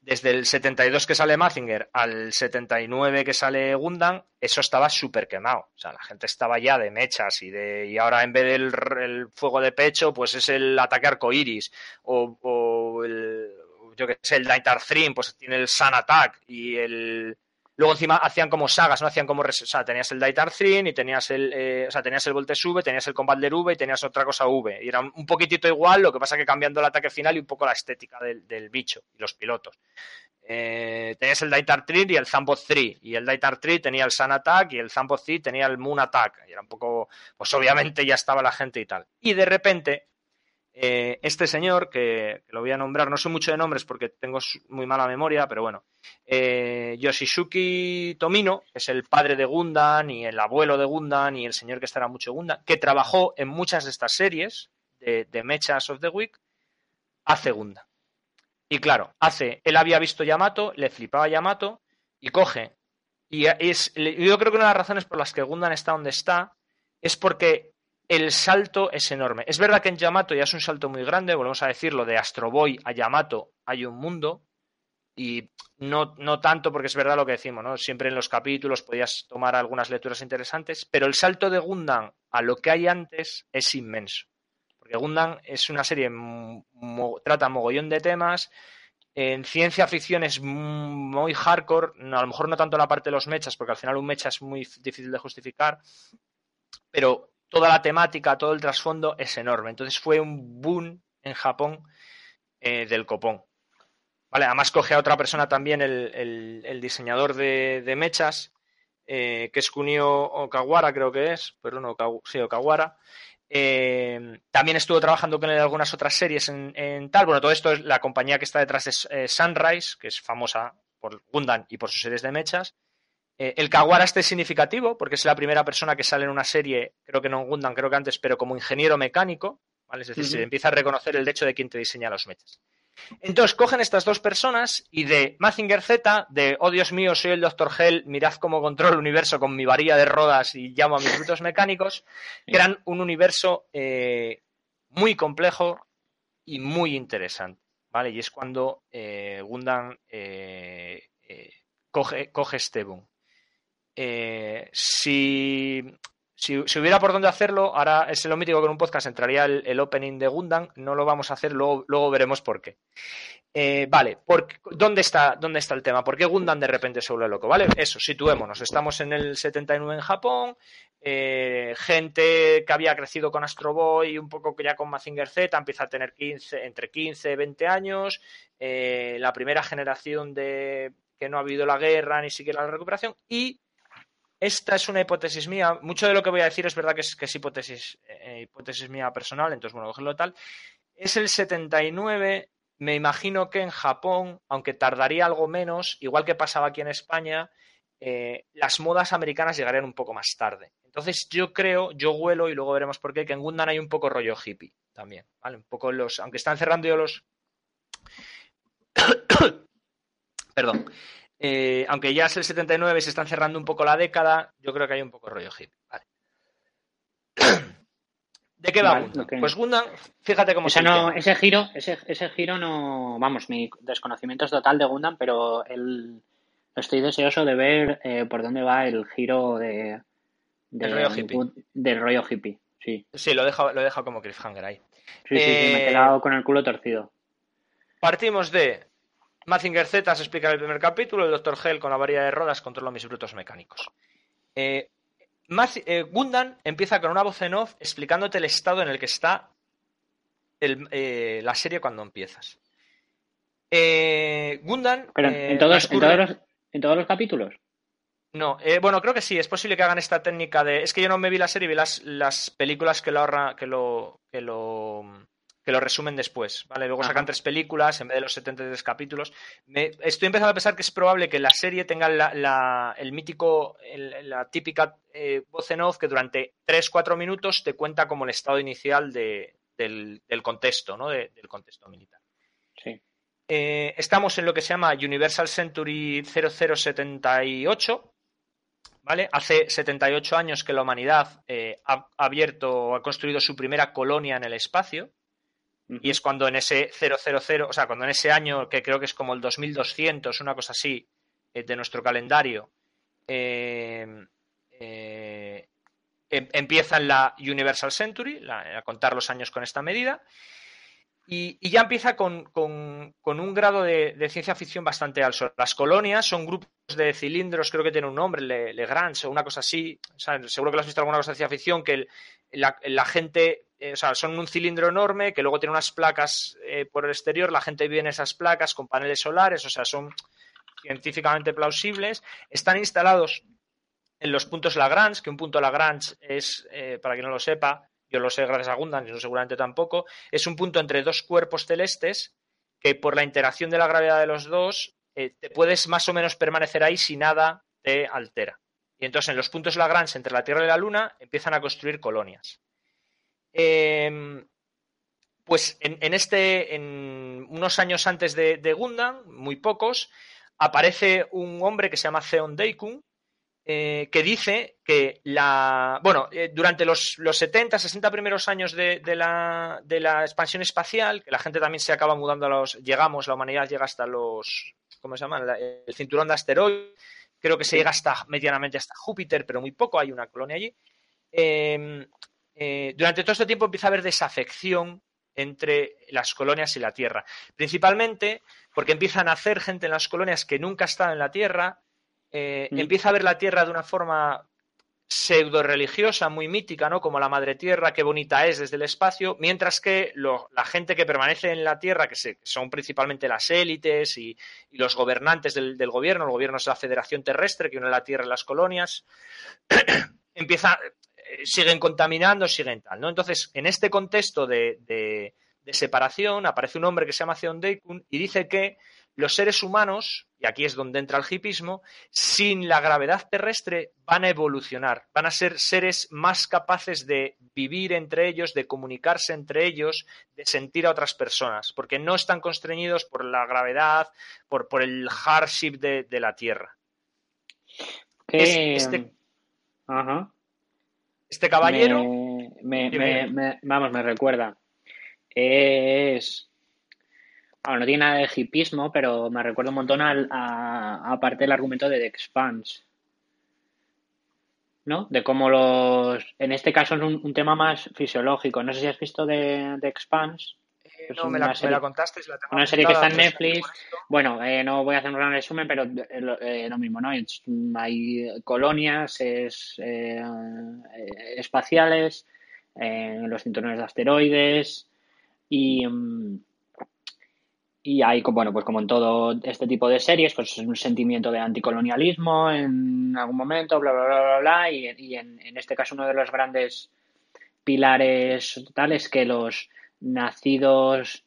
desde el 72 que sale Mazinger al 79 que sale Gundam, eso estaba súper quemado. O sea, la gente estaba ya de mechas y de y ahora en vez del fuego de pecho, pues es el ataque arcoiris o, o el yo que sé, el Night Thrim, pues tiene el Sun Attack y el Luego encima hacían como sagas, ¿no? Hacían como, o sea, tenías el Daitar Three y tenías el, eh, o sea, tenías el Voltes V, tenías el Combander V y tenías otra cosa V. Y era un, poquitito igual, lo que pasa que cambiando el ataque final y un poco la estética del, bicho y los pilotos. Eh, tenías el Daitar Tree y el Zambot 3. Y el Daitar Tree tenía el Sun Attack y el Zambot 3 tenía el Moon Attack. Y era un poco, pues obviamente ya estaba la gente y tal. Y de repente, eh, este señor, que, lo voy a nombrar, no sé mucho de nombres porque tengo muy mala memoria, pero bueno, eh, Tomino, que es el padre de Gundam y el abuelo de Gundam y el señor que estará mucho Gundam, que trabajó en muchas de estas series de, Mechas of the Week, hace Gundam. Y claro, hace, él había visto Yamato, le flipaba Yamato y coge. Y es, yo creo que una de las razones por las que Gundam está donde está es porque el salto es enorme. Es verdad que en Yamato ya es un salto muy grande, volvemos a decirlo, de Astro Boy a Yamato hay un mundo, y no, no tanto porque es verdad lo que decimos, ¿no? Siempre en los capítulos podías tomar algunas lecturas interesantes, pero el salto de Gundam a lo que hay antes es inmenso. Porque Gundam es una serie, trata mogollón de temas, en ciencia ficción es muy hardcore, a lo mejor no tanto la parte de los mechas, porque al final un mecha es muy difícil de justificar, pero toda la temática, todo el trasfondo es enorme. Entonces fue un boom en Japón eh, del copón. Vale, además coge a otra persona también, el, diseñador de, mechas, eh, que es Kunio Okawara, creo que es, pero no, sí, Okawara. Eh, también estuvo trabajando con él en algunas otras series en, tal. Bueno, todo esto es la compañía que está detrás de Sunrise, que es famosa por Gundam y por sus series de mechas. El Kawara este es significativo porque es la primera persona que sale en una serie, creo que no en Gundam, creo que antes, pero como ingeniero mecánico. ¿vale? Es decir, se empieza a reconocer el hecho de quien te diseña los mechas. Entonces cogen estas dos personas y de Mazinger Z, de oh Dios mío, soy el Dr. Hell, mirad cómo controlo el universo con mi varilla de rodas y llamo a mis frutos mecánicos, crean un universo eh, muy complejo y muy interesante. ¿Vale? Y es cuando eh, Gundam eh, coge, coge este boom. Si si, hubiera por dónde hacerlo, ahora es lo mítico con un podcast entraría el, opening de Gundam, no lo vamos a hacer, luego, luego veremos por qué. Eh, vale, ¿dónde, está, ¿dónde está el tema? ¿Por qué Gundam de repente se vuelve loco? ¿Vale? Eso, situémonos. Estamos en el 79 en Japón, eh, gente que había crecido con Astro Boy un poco que ya con Mazinger Z empieza a tener 15, entre 15 y 20 años, eh, la primera generación de que no ha habido la guerra ni siquiera la recuperación y esta es una hipótesis mía. Mucho de lo que voy a decir es verdad que es, hipótesis, eh, hipótesis mía personal, entonces, bueno, cogerlo tal. Es el 79. Me imagino que en Japón, aunque tardaría algo menos, igual que pasaba aquí en España, eh, las modas americanas llegarían un poco más tarde. Entonces, yo creo, yo huelo, y luego veremos por qué, que en Gundam hay un poco rollo hippie también, ¿vale? Un poco los. Aunque están cerrando yo los. Perdón. Eh, aunque ya es el 79 y se están cerrando un poco la década, yo creo que hay un poco rollo hip. ¿De qué va Gundam? Pues Gundam, fíjate cómo se no, ese giro, ese, ese giro no, vamos, mi desconocimiento es total de Gundam, pero el, estoy deseoso de ver eh, por dónde va el giro de, del rollo hippie. Del rollo hippie, sí. Sí, lo he dejado, lo como cliffhanger ahí. Sí, sí, sí, me he eh, quedado con el culo torcido. Partimos de Mazinger Z se explica en el primer capítulo, el Dr. Hell con la varilla de rodas controla mis brutos mecánicos. Eh, eh, Gundam empieza con una voz en off explicándote el estado en el que está eh, la serie cuando empiezas. Gundam. Pero en, todos, los, capítulos. No, bueno, creo que sí, es posible que hagan esta técnica de. Es que yo no me vi la serie, vi las, las películas que lo, que lo, que lo que lo resumen después, ¿vale? Luego sacan tres películas en vez de los 73 capítulos. estoy empezando a pensar que es probable que la serie tenga el mítico, la típica eh, voz en off que durante 3-4 minutos te cuenta como el estado inicial del, contexto, ¿no? del contexto militar. Sí. Eh, estamos en lo que se llama Universal Century 0078, ¿Vale? Hace 78 años que la humanidad eh, ha abierto, ha construido su primera colonia en el espacio, Y es cuando en ese 000, o sea, cuando en ese año, que creo que es como el 2200, una cosa así, eh, de nuestro calendario, eh, eh, em, empieza en la Universal Century, a contar los años con esta medida, y, ya empieza con, un grado de, ciencia ficción bastante alto. Las colonias son grupos de cilindros, creo que tiene un nombre, Le, o una cosa así. seguro que lo has visto alguna cosa de ciencia ficción, que la, gente, eh, o sea, son un cilindro enorme que luego tiene unas placas eh, por el exterior, la gente vive en esas placas con paneles solares, o sea, son científicamente plausibles. Están instalados en los puntos Lagrange, que un punto Lagrange es, eh, para quien no lo sepa, yo lo sé gracias a Gundam, seguramente tampoco, es un punto entre dos cuerpos celestes que por la interacción de la gravedad de los dos te puedes más o menos permanecer ahí si nada te altera. Y entonces en los puntos Lagrange entre la Tierra y la Luna empiezan a construir colonias. Em, pues en, este, en unos años antes de, de Gundam, muy pocos, aparece un hombre que se llama Theon Deikun, eh, que dice que la. Bueno, eh, durante los, los, 70, 60 primeros años de, la, de, la, expansión espacial, que la gente también se acaba mudando a los. Llegamos, la humanidad llega hasta los. ¿Cómo se llama? El cinturón de asteroides. Creo que se llega hasta medianamente hasta Júpiter, pero muy poco, hay una colonia allí. Em, eh, durante todo este tiempo empieza a haber desafección entre las colonias y la Tierra. Principalmente porque empiezan a hacer gente en las colonias que nunca ha estado en la Tierra eh, mm. empieza a ver la Tierra de una forma pseudo religiosa, muy mítica, ¿no? Como la Madre Tierra, qué bonita es desde el espacio, mientras que la gente que permanece en la Tierra, que, son principalmente las élites y, los gobernantes del, gobierno, el gobierno es la Federación Terrestre que une la Tierra y las colonias, empieza, siguen contaminando, siguen tal, ¿no? Entonces, en este contexto de, separación, aparece un hombre que se llama Theon Deikun y dice que los seres humanos, y aquí es donde entra el hipismo, sin la gravedad terrestre van a evolucionar, van a ser seres más capaces de vivir entre ellos, de comunicarse entre ellos, de sentir a otras personas, porque no están constreñidos por la gravedad, por, por el hardship de, la Tierra. este, este caballero. vamos, me recuerda. Es no tiene nada de hipismo, pero me recuerda un montón a, aparte del argumento de The Expanse. ¿No? De cómo los. En este caso es un, tema más fisiológico. No sé si has visto de The Expanse. Eh, no, me la, contaste. una serie que está en Netflix. Bueno, eh, no voy a hacer un gran resumen, pero eh, lo mismo, ¿no? hay colonias es, espaciales, los cinturones de asteroides y. Mm, y hay, bueno, pues como en todo este tipo de series, pues un sentimiento de anticolonialismo en algún momento, bla, bla, bla, bla, bla. Y, en, este caso uno de los grandes pilares totales es que los nacidos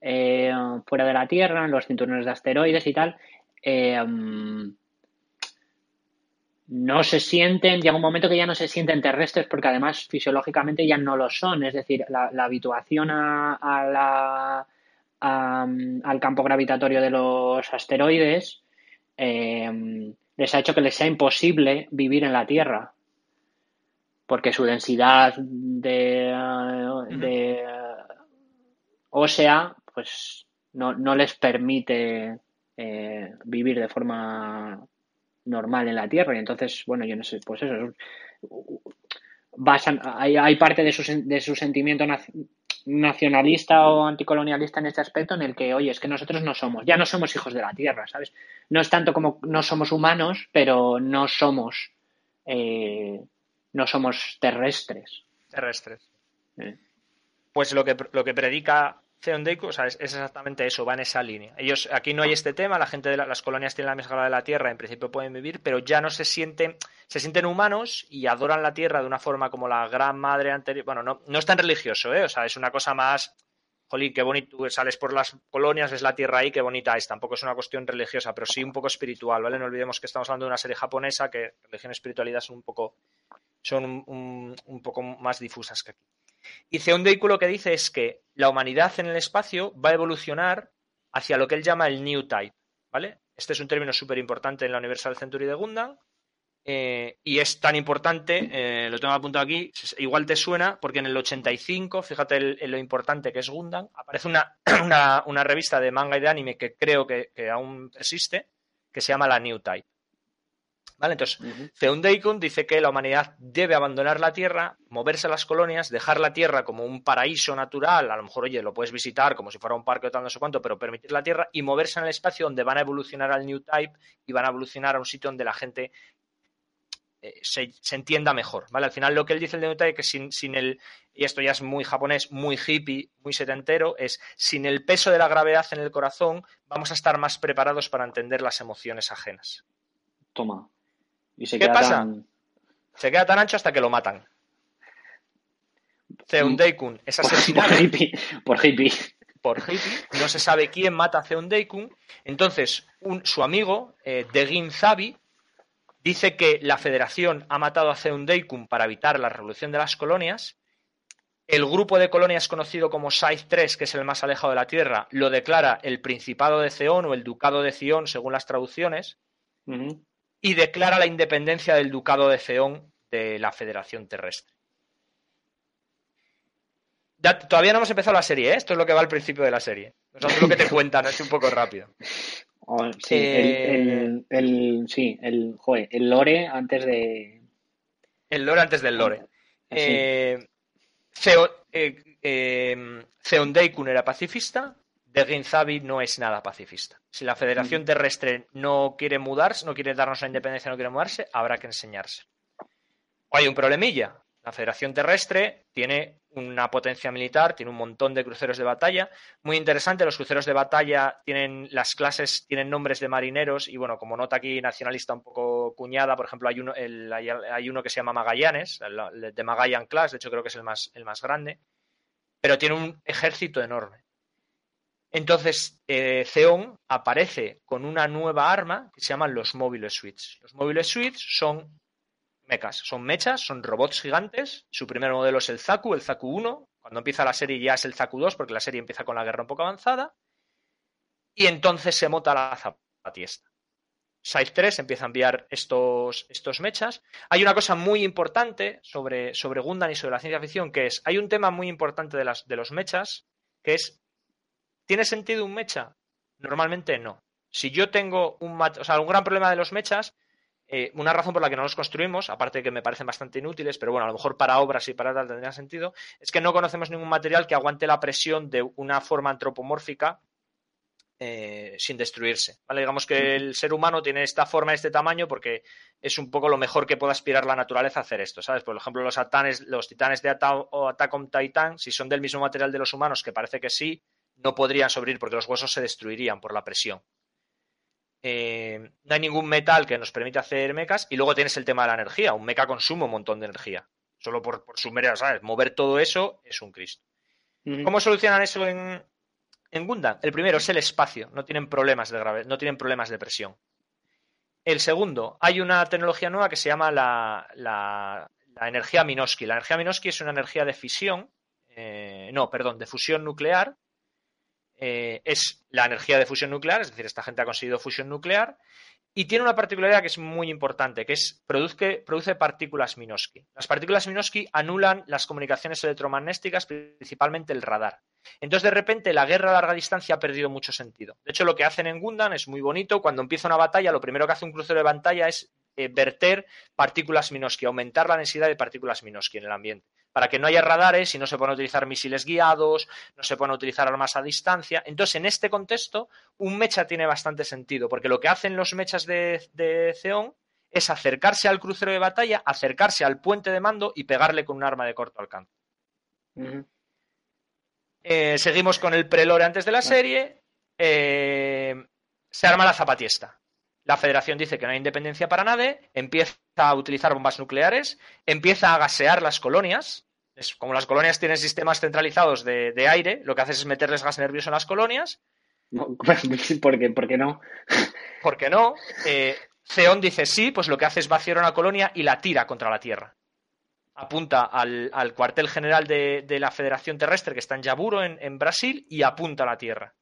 eh, fuera de la Tierra, en los cinturones de asteroides y tal, eh, no se sienten, llega un momento que ya no se sienten terrestres porque además fisiológicamente ya no lo son. Es decir, la, habituación a la al campo gravitatorio de los asteroides, em, les ha hecho que les sea imposible vivir en la Tierra. Porque su densidad de, ósea, pues no, les permite eh, vivir de forma normal en la Tierra. Y entonces, bueno, yo no sé, pues eso. hay, hay, parte de su, de su sentimiento nacionalista o anticolonialista en este aspecto en el que, oye, es que nosotros no somos, ya no somos hijos de la tierra, ¿sabes? No es tanto como no somos humanos, pero no somos, eh, no somos terrestres. Terrestres. Pues lo que, lo que predica es, exactamente eso, va en esa línea. Ellos, aquí no hay este tema, la gente de las colonias tienen la misma de la Tierra, en principio pueden vivir, pero ya no se sienten, se sienten humanos y adoran la Tierra de una forma como la gran madre anterior. Bueno, no, no es tan religioso, ¿eh? O sea, es una cosa más, jolín, qué bonito, sales por las colonias, ves la Tierra ahí, qué bonita es. Tampoco es una cuestión religiosa, pero sí un poco espiritual, ¿vale? No olvidemos que estamos hablando de una serie japonesa que religión y espiritualidad son un poco, son un poco más difusas que aquí. Y un vehículo que dice es que la humanidad en el espacio va a evolucionar hacia lo que él llama el New Type, ¿vale? Este es un término súper importante en la Universal Century de Gundam. Eh, y es tan importante, eh, lo tengo apuntado aquí, igual te suena, porque en el 85, fíjate lo importante que es Gundam, aparece una, revista de manga y de anime que creo que, aún existe, que se llama la New Type. ¿Vale? Entonces, uh dice que la humanidad debe abandonar la Tierra, moverse a las colonias, dejar la Tierra como un paraíso natural, a lo mejor, oye, lo puedes visitar como si fuera un parque o tal, no sé cuánto, pero permitir la Tierra y moverse en el espacio donde van a evolucionar al New Type y van a evolucionar a un sitio donde la gente eh, se, entienda mejor, ¿vale? Al final lo que él dice el de es que sin, sin, el, y esto ya es muy japonés, muy hippie, muy setentero, es sin el peso de la gravedad en el corazón vamos a estar más preparados para entender las emociones ajenas. Toma. ¿Y se ¿Qué pasa? Se queda tan ancho hasta que lo matan. Zeundeikun es asesinado. Por hippie. Por hippie. Por hippie. No se sabe quién mata a Zeundeikun. Entonces, un, su amigo, eh, Degin Zabi, dice que la Federación ha matado a Zeundeikun para evitar la revolución de las colonias. El grupo de colonias conocido como Scythe 3, que es el más alejado de la Tierra, lo declara el Principado de Zeon o el Ducado de Zion, según las traducciones, y declara la independencia del Ducado de Zeon de la Federación Terrestre. todavía no hemos empezado la serie, ¿eh? esto es lo que va al principio de la serie. es lo que te cuentan, es un poco rápido sí, el, el, sí, el, el lore antes de... El lore antes del lore. Eh, eh, eh, era pacifista, de Ginzabi no es nada pacifista. Si la Federación mm. Terrestre no quiere mudarse, no quiere darnos la independencia, no quiere mudarse, habrá que enseñarse. O hay un problemilla. La Federación Terrestre tiene una potencia militar, tiene un montón de cruceros de batalla. Muy interesante, los cruceros de batalla tienen las clases, tienen nombres de marineros y bueno, como nota aquí nacionalista un poco cuñada, por ejemplo, hay uno, hay, uno que se llama Magallanes, el, de Magallan Class, de hecho creo que es el más, el más grande, pero tiene un ejército enorme. Entonces, eh, aparece con una nueva arma que se llaman los móviles suites. Los móviles suites son mechas. Son mechas, son robots gigantes. Su primer modelo es el Zaku, el Zaku 1. Cuando empieza la serie ya es el Zaku 2, porque la serie empieza con la guerra un poco avanzada. Y entonces se mota la zapatiesta. Scythe 3 empieza a enviar estos, estos mechas. Hay una cosa muy importante sobre, sobre Gundam y sobre la ciencia ficción, que es, hay un tema muy importante de, de los mechas, que es, ¿tiene sentido un mecha? Normalmente no. Si yo tengo un, o sea, un gran problema de los mechas eh, una razón por la que no los construimos, aparte de que me parecen bastante inútiles, pero bueno, a lo mejor para obras y para tal tendría sentido, es que no conocemos ningún material que aguante la presión de una forma antropomórfica eh, sin destruirse. ¿vale? Digamos que el ser humano tiene esta forma, este tamaño, porque es un poco lo mejor que pueda aspirar la naturaleza a hacer esto. ¿sabes? Por ejemplo, los, los titanes de o Attack on Titan, si son del mismo material de los humanos, que parece que sí, no podrían sobrevivir porque los huesos se destruirían por la presión. Eh, no hay ningún metal que nos permita hacer mecas y luego tienes el tema de la energía. Un meca consume un montón de energía. Solo por, por su ¿sabes? Mover todo eso es un Cristo. ¿Cómo solucionan eso en, en Gundam? El primero es el espacio. No tienen problemas de gravedad, no tienen problemas de presión. El segundo, hay una tecnología nueva que se llama la, la, energía Minosky. La energía Minosky es una energía de fisión, eh, no, perdón, de fusión nuclear, eh, es la energía de fusión nuclear, es decir, esta gente ha conseguido fusión nuclear, y tiene una particularidad que es muy importante, que es produce, produce partículas Minosky. Las partículas Minosky anulan las comunicaciones electromagnéticas, principalmente el radar. Entonces, de repente, la guerra a larga distancia ha perdido mucho sentido. De hecho, lo que hacen en Gundam es muy bonito. Cuando empieza una batalla, lo primero que hace un crucero de pantalla es eh, verter partículas Minosky, aumentar la densidad de partículas Minosky en el ambiente para que no haya radares y no se puedan utilizar misiles guiados, no se puedan utilizar armas a distancia. Entonces, en este contexto, un mecha tiene bastante sentido, porque lo que hacen los mechas de, de es acercarse al crucero de batalla, acercarse al puente de mando y pegarle con un arma de corto alcance. Eh, seguimos con el prelore antes de la serie. Eh, se arma la zapatiesta. La federación dice que no hay independencia para nadie, empieza a utilizar bombas nucleares, empieza a gasear las colonias. Es, como las colonias tienen sistemas centralizados de, aire, lo que hace es meterles gas nervioso en las colonias. ¿Por qué, ¿Por qué no? ¿Por qué no? Eh, dice sí, pues lo que hace es vaciar una colonia y la tira contra la Tierra. Apunta al, cuartel general de, la Federación Terrestre que está en Yaburo, en Brasil, y apunta a la Tierra.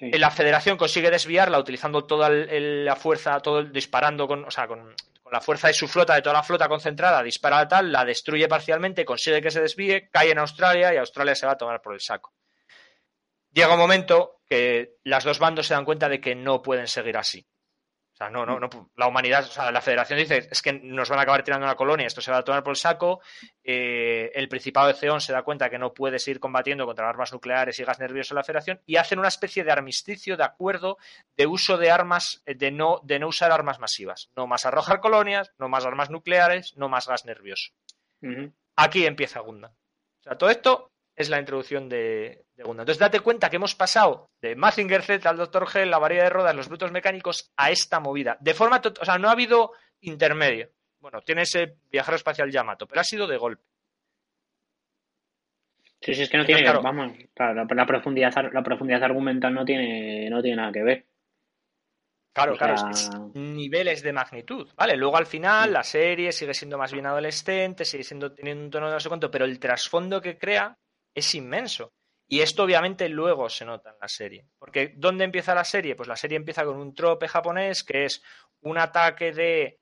La federación consigue desviarla utilizando toda la fuerza, todo disparando con, o sea, con, con la fuerza de su flota, de toda la flota concentrada, dispara a tal, la destruye parcialmente, consigue que se desvíe, cae en Australia y Australia se va a tomar por el saco. Llega un momento que las dos bandos se dan cuenta de que no pueden seguir así sea, no, no, no, la humanidad, o sea, la federación dice, es que nos van a acabar tirando una colonia, esto se va a tomar por el saco, eh, el Principado de Ceón se da cuenta que no puede seguir combatiendo contra armas nucleares y gas nervioso en la federación y hacen una especie de armisticio, de acuerdo, de uso de armas, eh, de no, de no usar armas masivas. No más arrojar colonias, no más armas nucleares, no más gas nervioso. Aquí empieza Gunda. O sea, todo esto es la introducción de, Gundam. Entonces, date cuenta que hemos pasado de Mazinger Z al Dr. G, la varilla de rodas, los brutos mecánicos, a esta movida. De forma, o sea, no ha habido intermedio. Bueno, tiene ese viajero espacial Yamato, pero ha sido de golpe. Sí, sí, es que no tiene, vamos, la, profundidad, la profundidad argumental no tiene, no tiene nada que ver. Claro, claro, es, niveles de magnitud, ¿vale? Luego al final la serie sigue siendo más bien adolescente, sigue siendo teniendo un tono de no sé cuánto, pero el trasfondo que crea es inmenso. Y esto obviamente luego se nota en la serie. Porque ¿dónde empieza la serie? Pues la serie empieza con un trope japonés que es un ataque de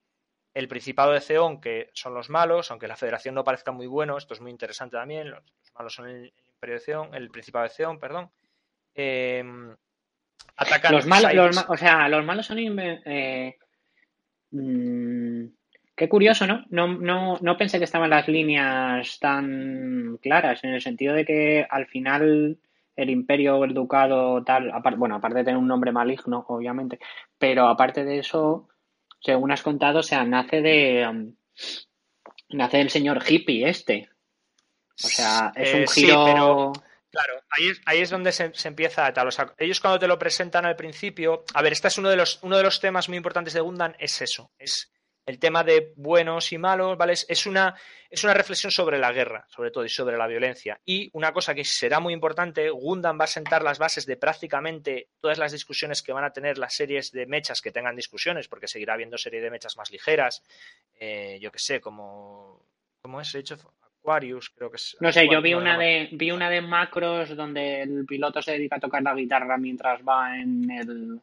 el Principado de Ceón, que son los malos, aunque la Federación no parezca muy bueno, esto es muy interesante también, los, malos son el, Imperio de Ceón, el Principado de Ceón, perdón. Em, atacan los malos, o sea, los malos son eh, mm, Qué curioso, ¿no? No, no, no pensé que estaban las líneas tan claras, en el sentido de que al final el imperio o el ducado tal, bueno, aparte de tener un nombre maligno, obviamente, pero aparte de eso, según has contado, o sea, nace de... Um, nace del señor hippie este. O sea, es un eh, giro... Claro, ahí es, ahí es donde se, empieza a tal. ellos cuando te lo presentan al principio. A ver, este es uno de los, uno de los temas muy importantes de Gundam, es eso. Es el tema de buenos y malos, ¿vale? Es una, es una reflexión sobre la guerra, sobre todo, y sobre la violencia. Y una cosa que será muy importante, Gundam va a sentar las bases de prácticamente todas las discusiones que van a tener las series de mechas que tengan discusiones, porque seguirá habiendo series de mechas más ligeras, eh, yo que sé, como... ¿Cómo es? hecho Aquarius, creo que es. No sé, yo vi una de vi una de macros donde el piloto se dedica a tocar la guitarra mientras va en el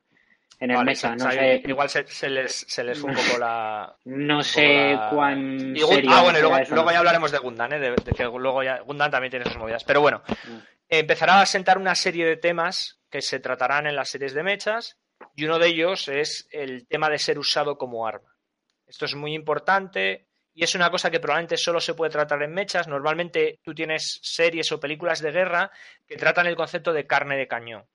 en el mesa. No sé. Igual se, les, se les fue un poco la. No sé cuán. ah, bueno, luego, ya hablaremos de Gundam, ¿eh? de, que luego ya. Gundam también tiene sus movidas. Pero bueno, mm. empezará a sentar una serie de temas que se tratarán en las series de mechas. Y uno de ellos es el tema de ser usado como arma. Esto es muy importante y es una cosa que probablemente solo se puede tratar en mechas. Normalmente tú tienes series o películas de guerra que tratan el concepto de carne de cañón.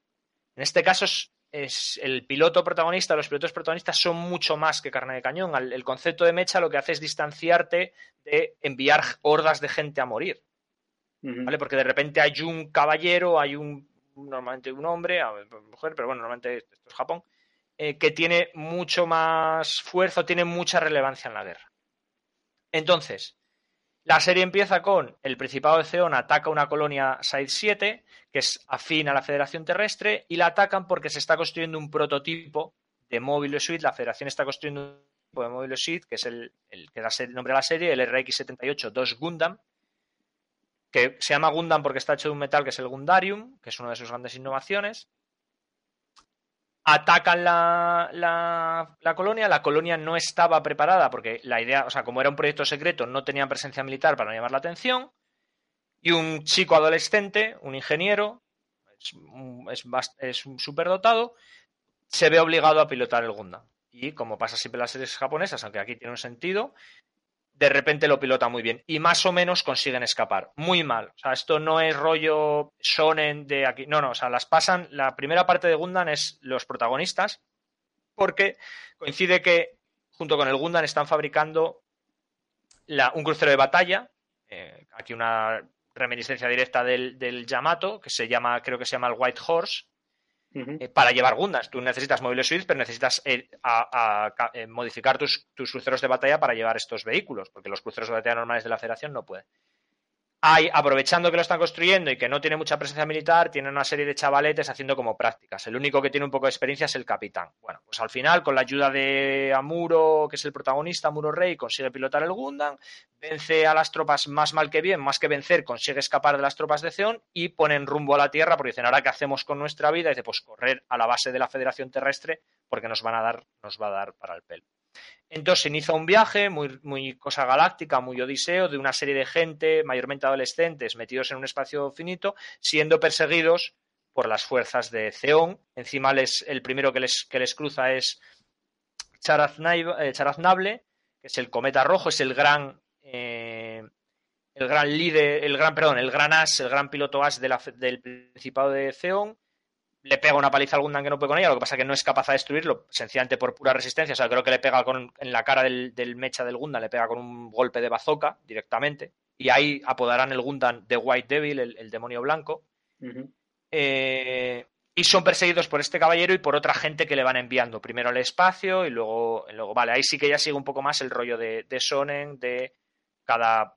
En este caso es es el piloto protagonista, los pilotos protagonistas son mucho más que carne de cañón. El concepto de mecha lo que hace es distanciarte de enviar hordas de gente a morir. ¿Vale? Porque de repente hay un caballero, hay un normalmente un hombre, mujer, pero bueno, normalmente esto es Japón, eh, que tiene mucho más fuerza, tiene mucha relevancia en la guerra. Entonces, la serie empieza con el Principado de Ceón ataca una colonia Side 7, que es afín a la Federación Terrestre, y la atacan porque se está construyendo un prototipo de Mobile Suite. La Federación está construyendo un prototipo de Mobile Suite, que es el, que nombre a la serie, el RX-78-2 Gundam, que se llama Gundam porque está hecho de un metal que es el Gundarium, que es una de sus grandes innovaciones atacan la, la, colonia, la colonia no estaba preparada porque la idea, o sea, como era un proyecto secreto, no tenían presencia militar para llamar la atención, y un chico adolescente, un ingeniero, es, es, un superdotado, se ve obligado a pilotar el Gundam. Y como pasa siempre en las series japonesas, aunque aquí tiene un sentido, de repente lo pilota muy bien y más o menos consiguen escapar. Muy mal. O sea, esto no es rollo shonen de aquí. No, no, o sea, las pasan. La primera parte de Gundam es los protagonistas porque coincide que junto con el Gundam están fabricando un crucero de batalla. Eh, aquí una reminiscencia directa del, del Yamato, que se llama, creo que se llama el White Horse, eh, para llevar Gundams. Tú necesitas móviles suites, pero necesitas eh, eh, modificar tus, tus, cruceros de batalla para llevar estos vehículos, porque los cruceros de batalla normales de la Federación no pueden hay, aprovechando que lo están construyendo y que no tiene mucha presencia militar, tienen una serie de chavaletes haciendo como prácticas. El único que tiene un poco de experiencia es el capitán. Bueno, pues al final, con la ayuda de Amuro, que es el protagonista, Amuro Rey, consigue pilotar el Gundam, vence a las tropas más mal que bien, más que vencer, consigue escapar de las tropas de Zeon y ponen rumbo a la Tierra porque dicen, ahora qué hacemos con nuestra vida, y dice, pues correr a la base de la Federación Terrestre porque nos van a dar, nos va a dar para el pelo. Entonces se inicia un viaje muy, muy cosa galáctica, muy odiseo, de una serie de gente, mayormente adolescentes, metidos en un espacio finito, siendo perseguidos por las fuerzas de Zeon. Encima les, el primero que les, que les cruza es eh, Charaznable, que es el cometa rojo, es el gran eh, el gran líder, el gran, perdón, el gran as, el gran piloto as del Principado de Zeon le pega una paliza al Gundam que no puede con ella, lo que pasa es que no es capaz de destruirlo, sencillamente por pura resistencia. O sea, creo que le pega con, en la cara del, mecha del Gundam, le pega con un golpe de bazooka directamente. Y ahí apodarán el Gundam de White Devil, el, demonio blanco. Eh, y son perseguidos por este caballero y por otra gente que le van enviando. Primero al espacio y luego, luego vale, ahí sí que ya sigue un poco más el rollo de, de Sonen, de cada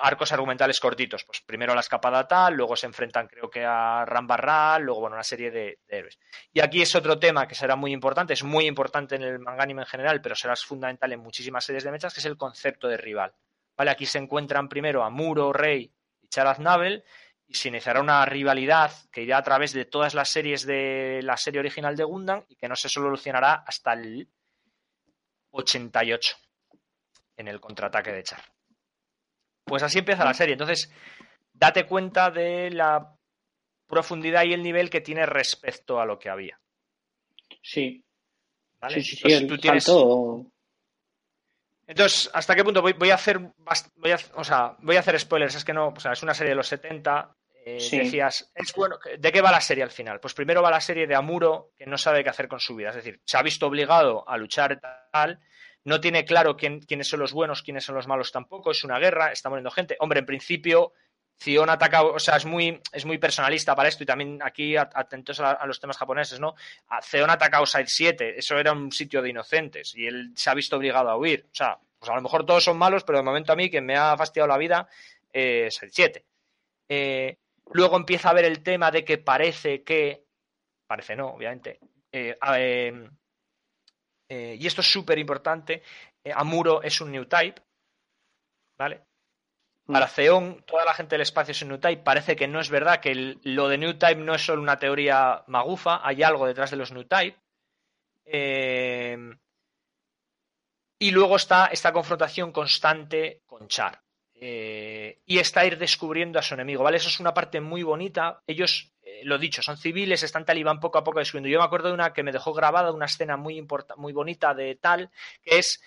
arcos argumentales cortitos. Pues primero la escapada tal, luego se enfrentan creo que a Rambarral, luego bueno, una serie de, héroes. Y aquí es otro tema que será muy importante, es muy importante en el manga anime en general, pero será fundamental en muchísimas series de mechas, que es el concepto de rival. ¿Vale? Aquí se encuentran primero a Muro, Rey y Charaz Nabel y se iniciará una rivalidad que irá a través de todas las series de la serie original de Gundam y que no se solucionará hasta el 88 en el contraataque de Char. Pues así empieza la serie. Entonces, date cuenta de la profundidad y el nivel que tiene respecto a lo que había. Sí. ¿Vale? Sí, sí, tú tienes... Entonces, ¿hasta qué punto voy, a hacer voy a, o sea, voy a hacer spoilers? Es que no, o sea, es una serie de los 70. Eh, decías, es bueno, ¿de qué va la serie al final? Pues primero va la serie de Amuro, que no sabe qué hacer con su vida. Es decir, se ha visto obligado a luchar tal, no tiene claro quiénes son los buenos, quiénes son los malos tampoco, es una guerra, está muriendo gente. Hombre, en principio, Zion ataca, o sea, es muy, es muy personalista para esto y también aquí atentos a, los temas japoneses, ¿no? Zion ha atacado Side 7, eso era un sitio de inocentes y él se ha visto obligado a huir. O sea, pues a lo mejor todos son malos, pero de momento a mí quien me ha fastidiado la vida es Side 7. Eh, luego empieza a ver el tema de que parece que, parece no, obviamente, eh, eh, y esto es súper importante, eh, Amuro es un new type, ¿vale? Mm. Para Zeon, toda la gente del espacio es un new type. Parece que no es verdad, que lo de new type no es solo una teoría magufa, hay algo detrás de los new type. Eh, y luego está esta confrontación constante con Char. Y está ir descubriendo a su enemigo, ¿vale? Eso es una parte muy bonita. Ellos lo dicho, son civiles, están talibán poco a poco descubriendo. Yo me acuerdo de una que me dejó grabada, una escena muy, muy bonita de tal, que es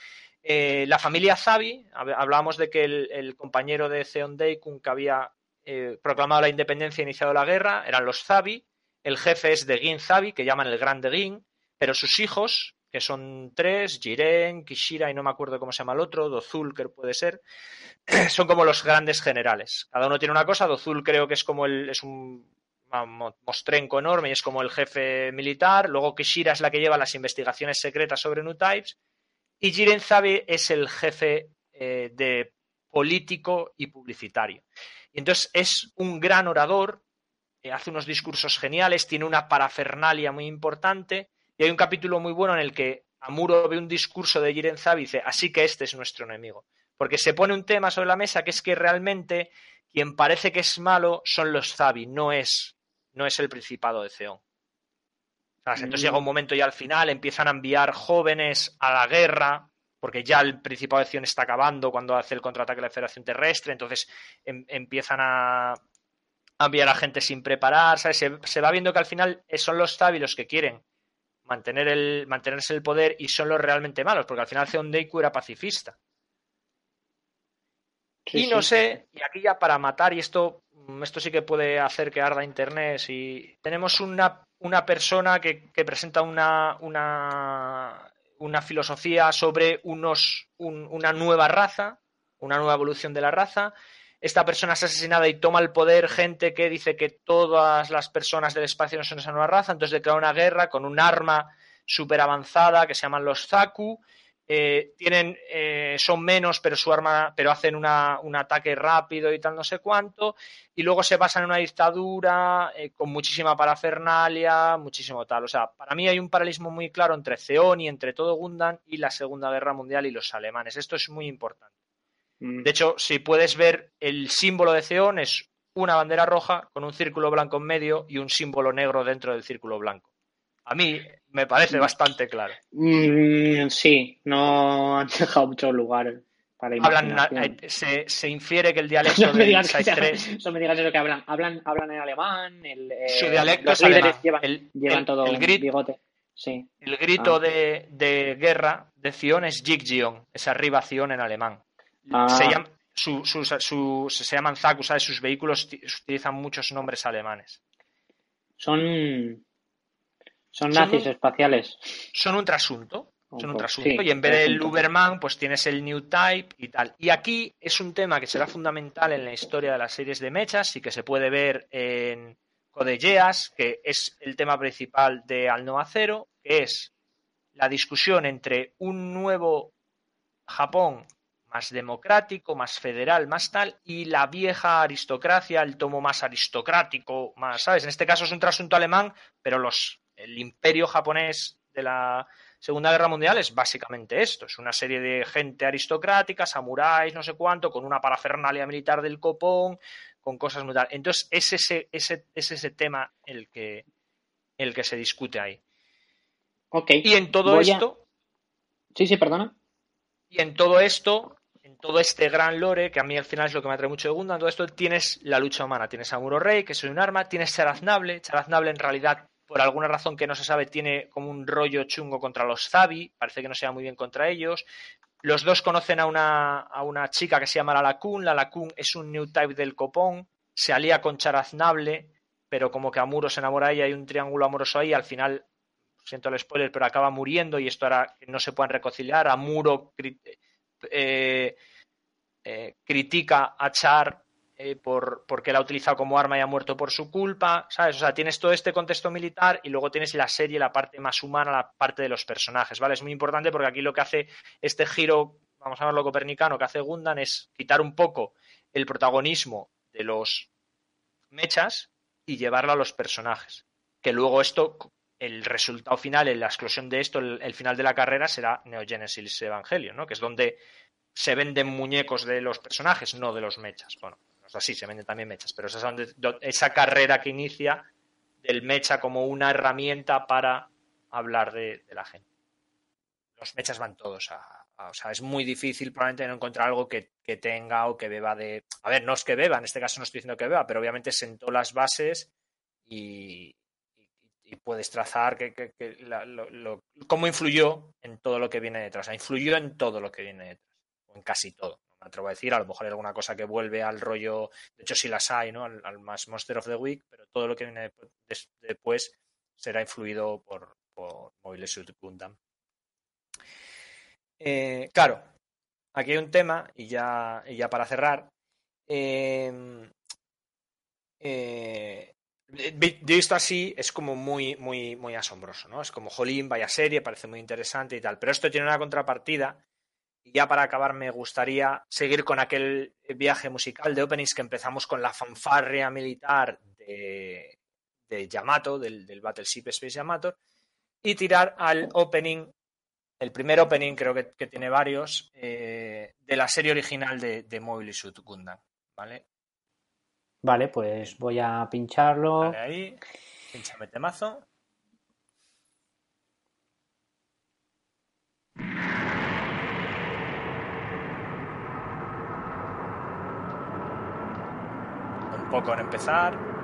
eh, la familia Zabi. Hablábamos de que el, compañero de Zeon Daikun que había eh, proclamado la independencia e iniciado la guerra eran los Zabi. El jefe es de Gin Zabi, que llaman el Grande Gin, pero sus hijos, que son tres, Jiren, Kishira y no me acuerdo cómo se llama el otro, Dozul, que puede ser, son como los grandes generales. Cada uno tiene una cosa, Dozul creo que es como el, es un mostrenco enorme y es como el jefe militar. Luego Kishira es la que lleva las investigaciones secretas sobre New Types. Y Jiren Zabe es el jefe eh, de político y publicitario. Y entonces es un gran orador, eh, hace unos discursos geniales, tiene una parafernalia muy importante. Y hay un capítulo muy bueno en el que Amuro ve un discurso de Jiren Zabe y dice, así que este es nuestro enemigo. Porque se pone un tema sobre la mesa que es que realmente quien parece que es malo son los Zabi, no es no es el Principado de Zeon. Entonces llega un momento y al final empiezan a enviar jóvenes a la guerra, porque ya el Principado de Zeon está acabando cuando hace el contraataque de la Federación Terrestre, entonces em, empiezan a, enviar a gente sin preparar, Se, va viendo que al final son los Zabi los que quieren mantener el, mantenerse el poder y son los realmente malos, porque al final Zeon Deiku era pacifista. y no sé, y aquí ya para matar, y esto Mm, esto sí que puede hacer que arda Internet. Si tenemos una, una persona que, presenta una, una, una, filosofía sobre unos, una nueva raza, una nueva evolución de la raza. Esta persona es asesinada y toma el poder gente que dice que todas las personas del espacio no son esa nueva raza, entonces declara una guerra con un arma súper avanzada que se llaman los Zaku eh, tienen, eh, son menos, pero su arma, pero hacen un ataque rápido y tal, no sé cuánto, y luego se basan en una dictadura eh, con muchísima parafernalia, muchísimo tal. O sea, para mí hay un paralelismo muy claro entre Zeon y entre todo Gundam y la Segunda Guerra Mundial y los alemanes. Esto es muy importante. Mm. De hecho, si puedes ver el símbolo de Zeon es una bandera roja con un círculo blanco en medio y un símbolo negro dentro del círculo blanco. A mí me parece bastante claro. Mm, sí, no han dejado mucho lugar para hablan, se, se, infiere que el dialecto de del 3... Eso me digas eso que hablan. Hablan, hablan en alemán. El, eh, Su dialecto es alemán. Llevan, el, llevan todo el bigote. Sí. El grito ah. de, de, guerra de Zion es Jigjion, es arriba Zion en alemán. Ah. Se, llama, su, su, su, se llaman Zaku, ¿sabes? Sus vehículos utilizan muchos nombres alemanes. Son. Son nazis espaciales. Son un trasunto. Son un trasunto. y en vez del Uberman, pues tienes el New Type y tal. Y aquí es un tema que será fundamental en la historia de las series de mechas y que se puede ver en Code Geass, que es el tema principal de Al Noa Cero, que es la discusión entre un nuevo Japón más democrático, más federal, más tal, y la vieja aristocracia, el tomo más aristocrático, más, ¿sabes? En este caso es un trasunto alemán, pero los, el imperio japonés de la Segunda Guerra Mundial es básicamente esto, es una serie de gente aristocrática, samuráis, no sé cuánto, con una parafernalia militar del copón, con cosas muy tal. Entonces es ese, ese, es ese tema el que, el que se discute ahí. Ok. Y en todo esto... Sí, sí, perdona. Y en todo esto, todo este gran lore, que a mí al final es lo que me atrae mucho de Gundam, todo esto tienes la lucha humana. Tienes a Muro Rey, que es un arma, tienes Charaznable. Charaznable en realidad, por alguna razón que no se sabe, tiene como un rollo chungo contra los Zabi. Parece que no se va muy bien contra ellos. Los dos conocen a una, a una chica que se llama La La Lacun es un new type del copón. Se alía con Charaznable, pero como que Amuro se enamora de ella, hay un triángulo amoroso ahí. Al final siento el spoiler, pero acaba muriendo y esto hará que no se puedan reconciliar. Amuro eh, eh, critica a Char eh, por, porque la ha utilizado como arma y ha muerto por su culpa, ¿sabes? O sea, tienes todo este contexto militar y luego tienes la serie, la parte más humana, la parte de los personajes, ¿vale? Es muy importante porque aquí lo que hace este giro, vamos a verlo copernicano, que hace Gundan es quitar un poco el protagonismo de los mechas y llevarlo a los personajes. Que luego esto el resultado final, la explosión de esto, el, final de la carrera será Neogenesis Evangelion, ¿no? Que es donde se venden muñecos de los personajes, no de los mechas. Bueno, no es así, se venden también mechas, pero esa, es esa carrera que inicia del mecha como una herramienta para hablar de, la gente. Los mechas van todos a, O sea, es muy difícil probablemente no encontrar algo que, tenga o que beba de... A ver, no es que beba, en este caso no estoy diciendo que beba, pero obviamente sentó las bases y, y puedes trazar que, cómo influyó en todo lo que viene detrás. Influyó en todo lo que viene detrás, o en casi todo. No me atrevo a decir, a lo mejor hay alguna cosa que vuelve al rollo, de hecho sí las hay, ¿no? Al, más Monster of the Week, pero todo lo que viene después será influido por, por Mobile Suit Gundam. Eh, claro, aquí hay un tema, y ya, y ya para cerrar. Eh, eh, Visto así, es como muy, muy, muy asombroso, ¿no? Es como, jolín, vaya serie, parece muy interesante y tal. Pero esto tiene una contrapartida. Y ya para acabar, me gustaría seguir con aquel viaje musical de openings que empezamos con la fanfarria militar de, de Yamato, del, del Battleship Space Yamato, y tirar al opening, el primer opening, creo que, tiene varios, eh, de la serie original de, de Mobile Suit Gundam, ¿vale? Vale, pues voy a pincharlo. Vale, ahí. Pinchame temazo. Un poco en empezar.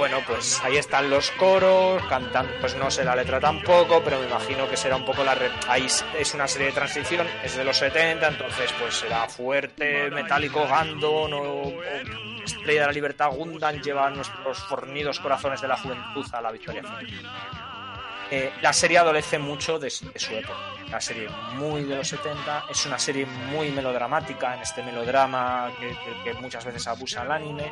Bueno, pues ahí están los coros, cantan, pues no sé la letra tampoco, pero me imagino que será un poco la... Ahí es una serie de transición, es de los 70, entonces pues será fuerte, metálico, Gandon o, Estrella de la Libertad Gundam lleva nuestros fornidos corazones de la juventud a la victoria eh, la serie adolece mucho de, su época. La serie muy de los 70, es una serie muy melodramática, en este melodrama que, muchas veces abusa el anime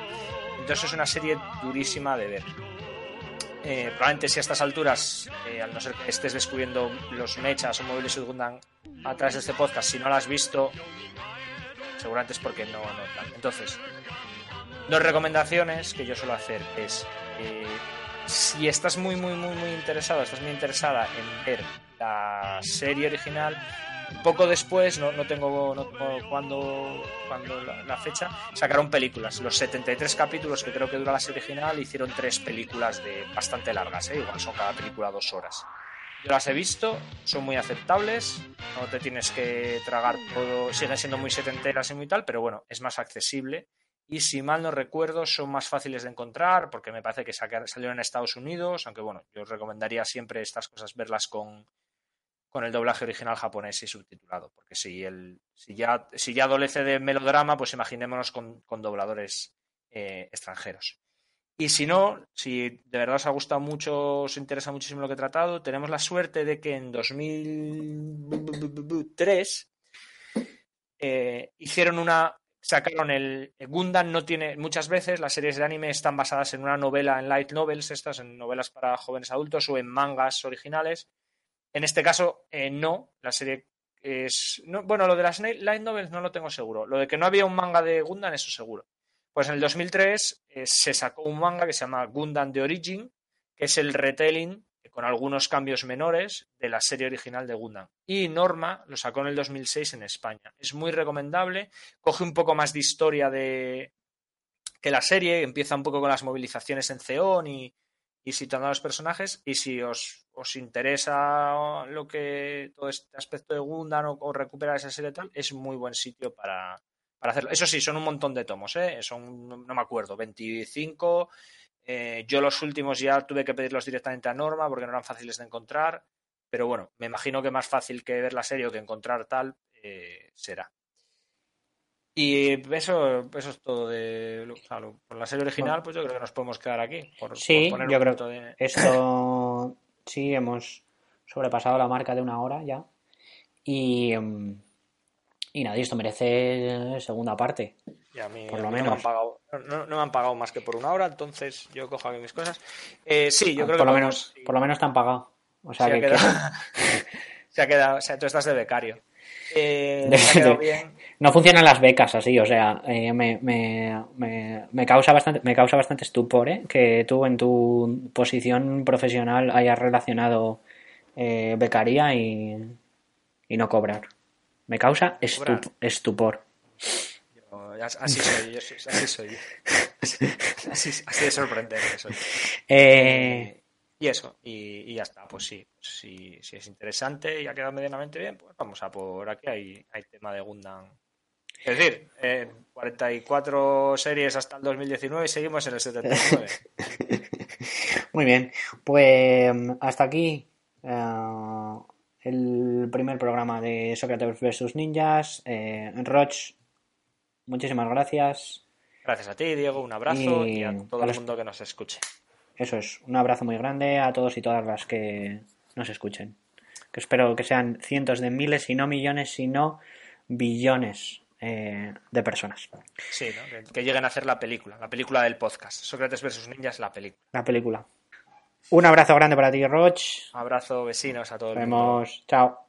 entonces es una serie durísima de ver. Eh, probablemente si a estas alturas, eh, al no ser que estés descubriendo los mechas o móviles de Gundam a través de este podcast, si no lo has visto, seguramente es porque no, Entonces, dos recomendaciones que yo suelo hacer es si estás muy, muy, muy, muy interesado, estás muy interesada en ver la serie original, poco después, no, no tengo, no cuando, cuando la, fecha, sacaron películas. Los 73 capítulos que creo que dura la serie original hicieron tres películas de bastante largas, ¿eh? igual son cada película dos horas. Yo las he visto, son muy aceptables, no te tienes que tragar todo, siguen siendo muy setenteras y muy tal, pero bueno, es más accesible. Y si mal no recuerdo, son más fáciles de encontrar, porque me parece que salieron en Estados Unidos, aunque bueno, yo os recomendaría siempre estas cosas verlas con, con el doblaje original japonés y subtitulado, porque si, el, si, ya, si ya adolece de melodrama, pues imaginémonos con, dobladores eh, extranjeros. Y si no, si de verdad os ha gustado mucho, os interesa muchísimo lo que he tratado, tenemos la suerte de que en 2003 eh, hicieron una. Sacaron el. Gundam no tiene. Muchas veces las series de anime están basadas en una novela, en light novels, estas, en novelas para jóvenes adultos o en mangas originales. En este caso, eh, no. La serie es. bueno, lo de las light novels no lo tengo seguro. Lo de que no había un manga de Gundam, eso seguro. Pues en el 2003 eh, se sacó un manga que se llama Gundam The Origin, que es el retelling con algunos cambios menores de la serie original de Gundam. Y Norma lo sacó en el 2006 en España. Es muy recomendable, coge un poco más de historia de que la serie, empieza un poco con las movilizaciones en Ceón y, y situando a los personajes. Y si os, interesa lo que todo este aspecto de Gundam o, recuperar esa serie tal, es muy buen sitio para, para hacerlo. Eso sí, son un montón de tomos, ¿eh? Son, no me acuerdo, 25. Eh, yo los últimos ya tuve que pedirlos directamente a Norma porque no eran fáciles de encontrar. Pero bueno, me imagino que más fácil que ver la serie o que encontrar tal eh, será. Y eso, eso es todo de por la serie original, pues yo creo que nos podemos quedar aquí. sí, yo creo que esto sí hemos sobrepasado la marca de una hora ya. Y, mm, y nada, esto merece segunda parte. Por lo menos. No me, han pagado, más que por una hora, entonces yo cojo aquí mis cosas. Eh, sí, yo creo por que. Lo menos, Por lo menos te han pagado. O sea, se, que, ha quedado... se ha quedado. O sea, tú estás de becario. Eh, no funcionan las becas así, o sea, eh, me, me, me, causa bastante, me causa bastante estupor ¿eh? que tú en tu posición profesional hayas relacionado becaría y, y no cobrar. Me causa estupor. Así soy, yo, así soy. Así, así de sorprendente soy. Eh... Y eso, y, ya está. Pues sí, si, es interesante y ha quedado medianamente bien, pues vamos a por aquí. Hay, hay tema de Gundam. Es decir, 44 series hasta el 2019 y seguimos en el 79. Muy bien, pues hasta aquí. Eh, el primer programa de Sócrates vs. Ninjas. Eh, Roch, muchísimas gracias. Gracias a ti, Diego. Un abrazo y, a todo el mundo que nos escuche. Eso es, un abrazo muy grande a todos y todas las que nos escuchen. Que espero que sean cientos de miles, y no millones, sino billones eh, de personas. Sí, que, lleguen a hacer la película, la película del podcast. Sócrates vs. Ninjas, la película. La película. Un abrazo grande para ti, Roch. Abrazo, vecinos, a todos. Nos vemos. Chao.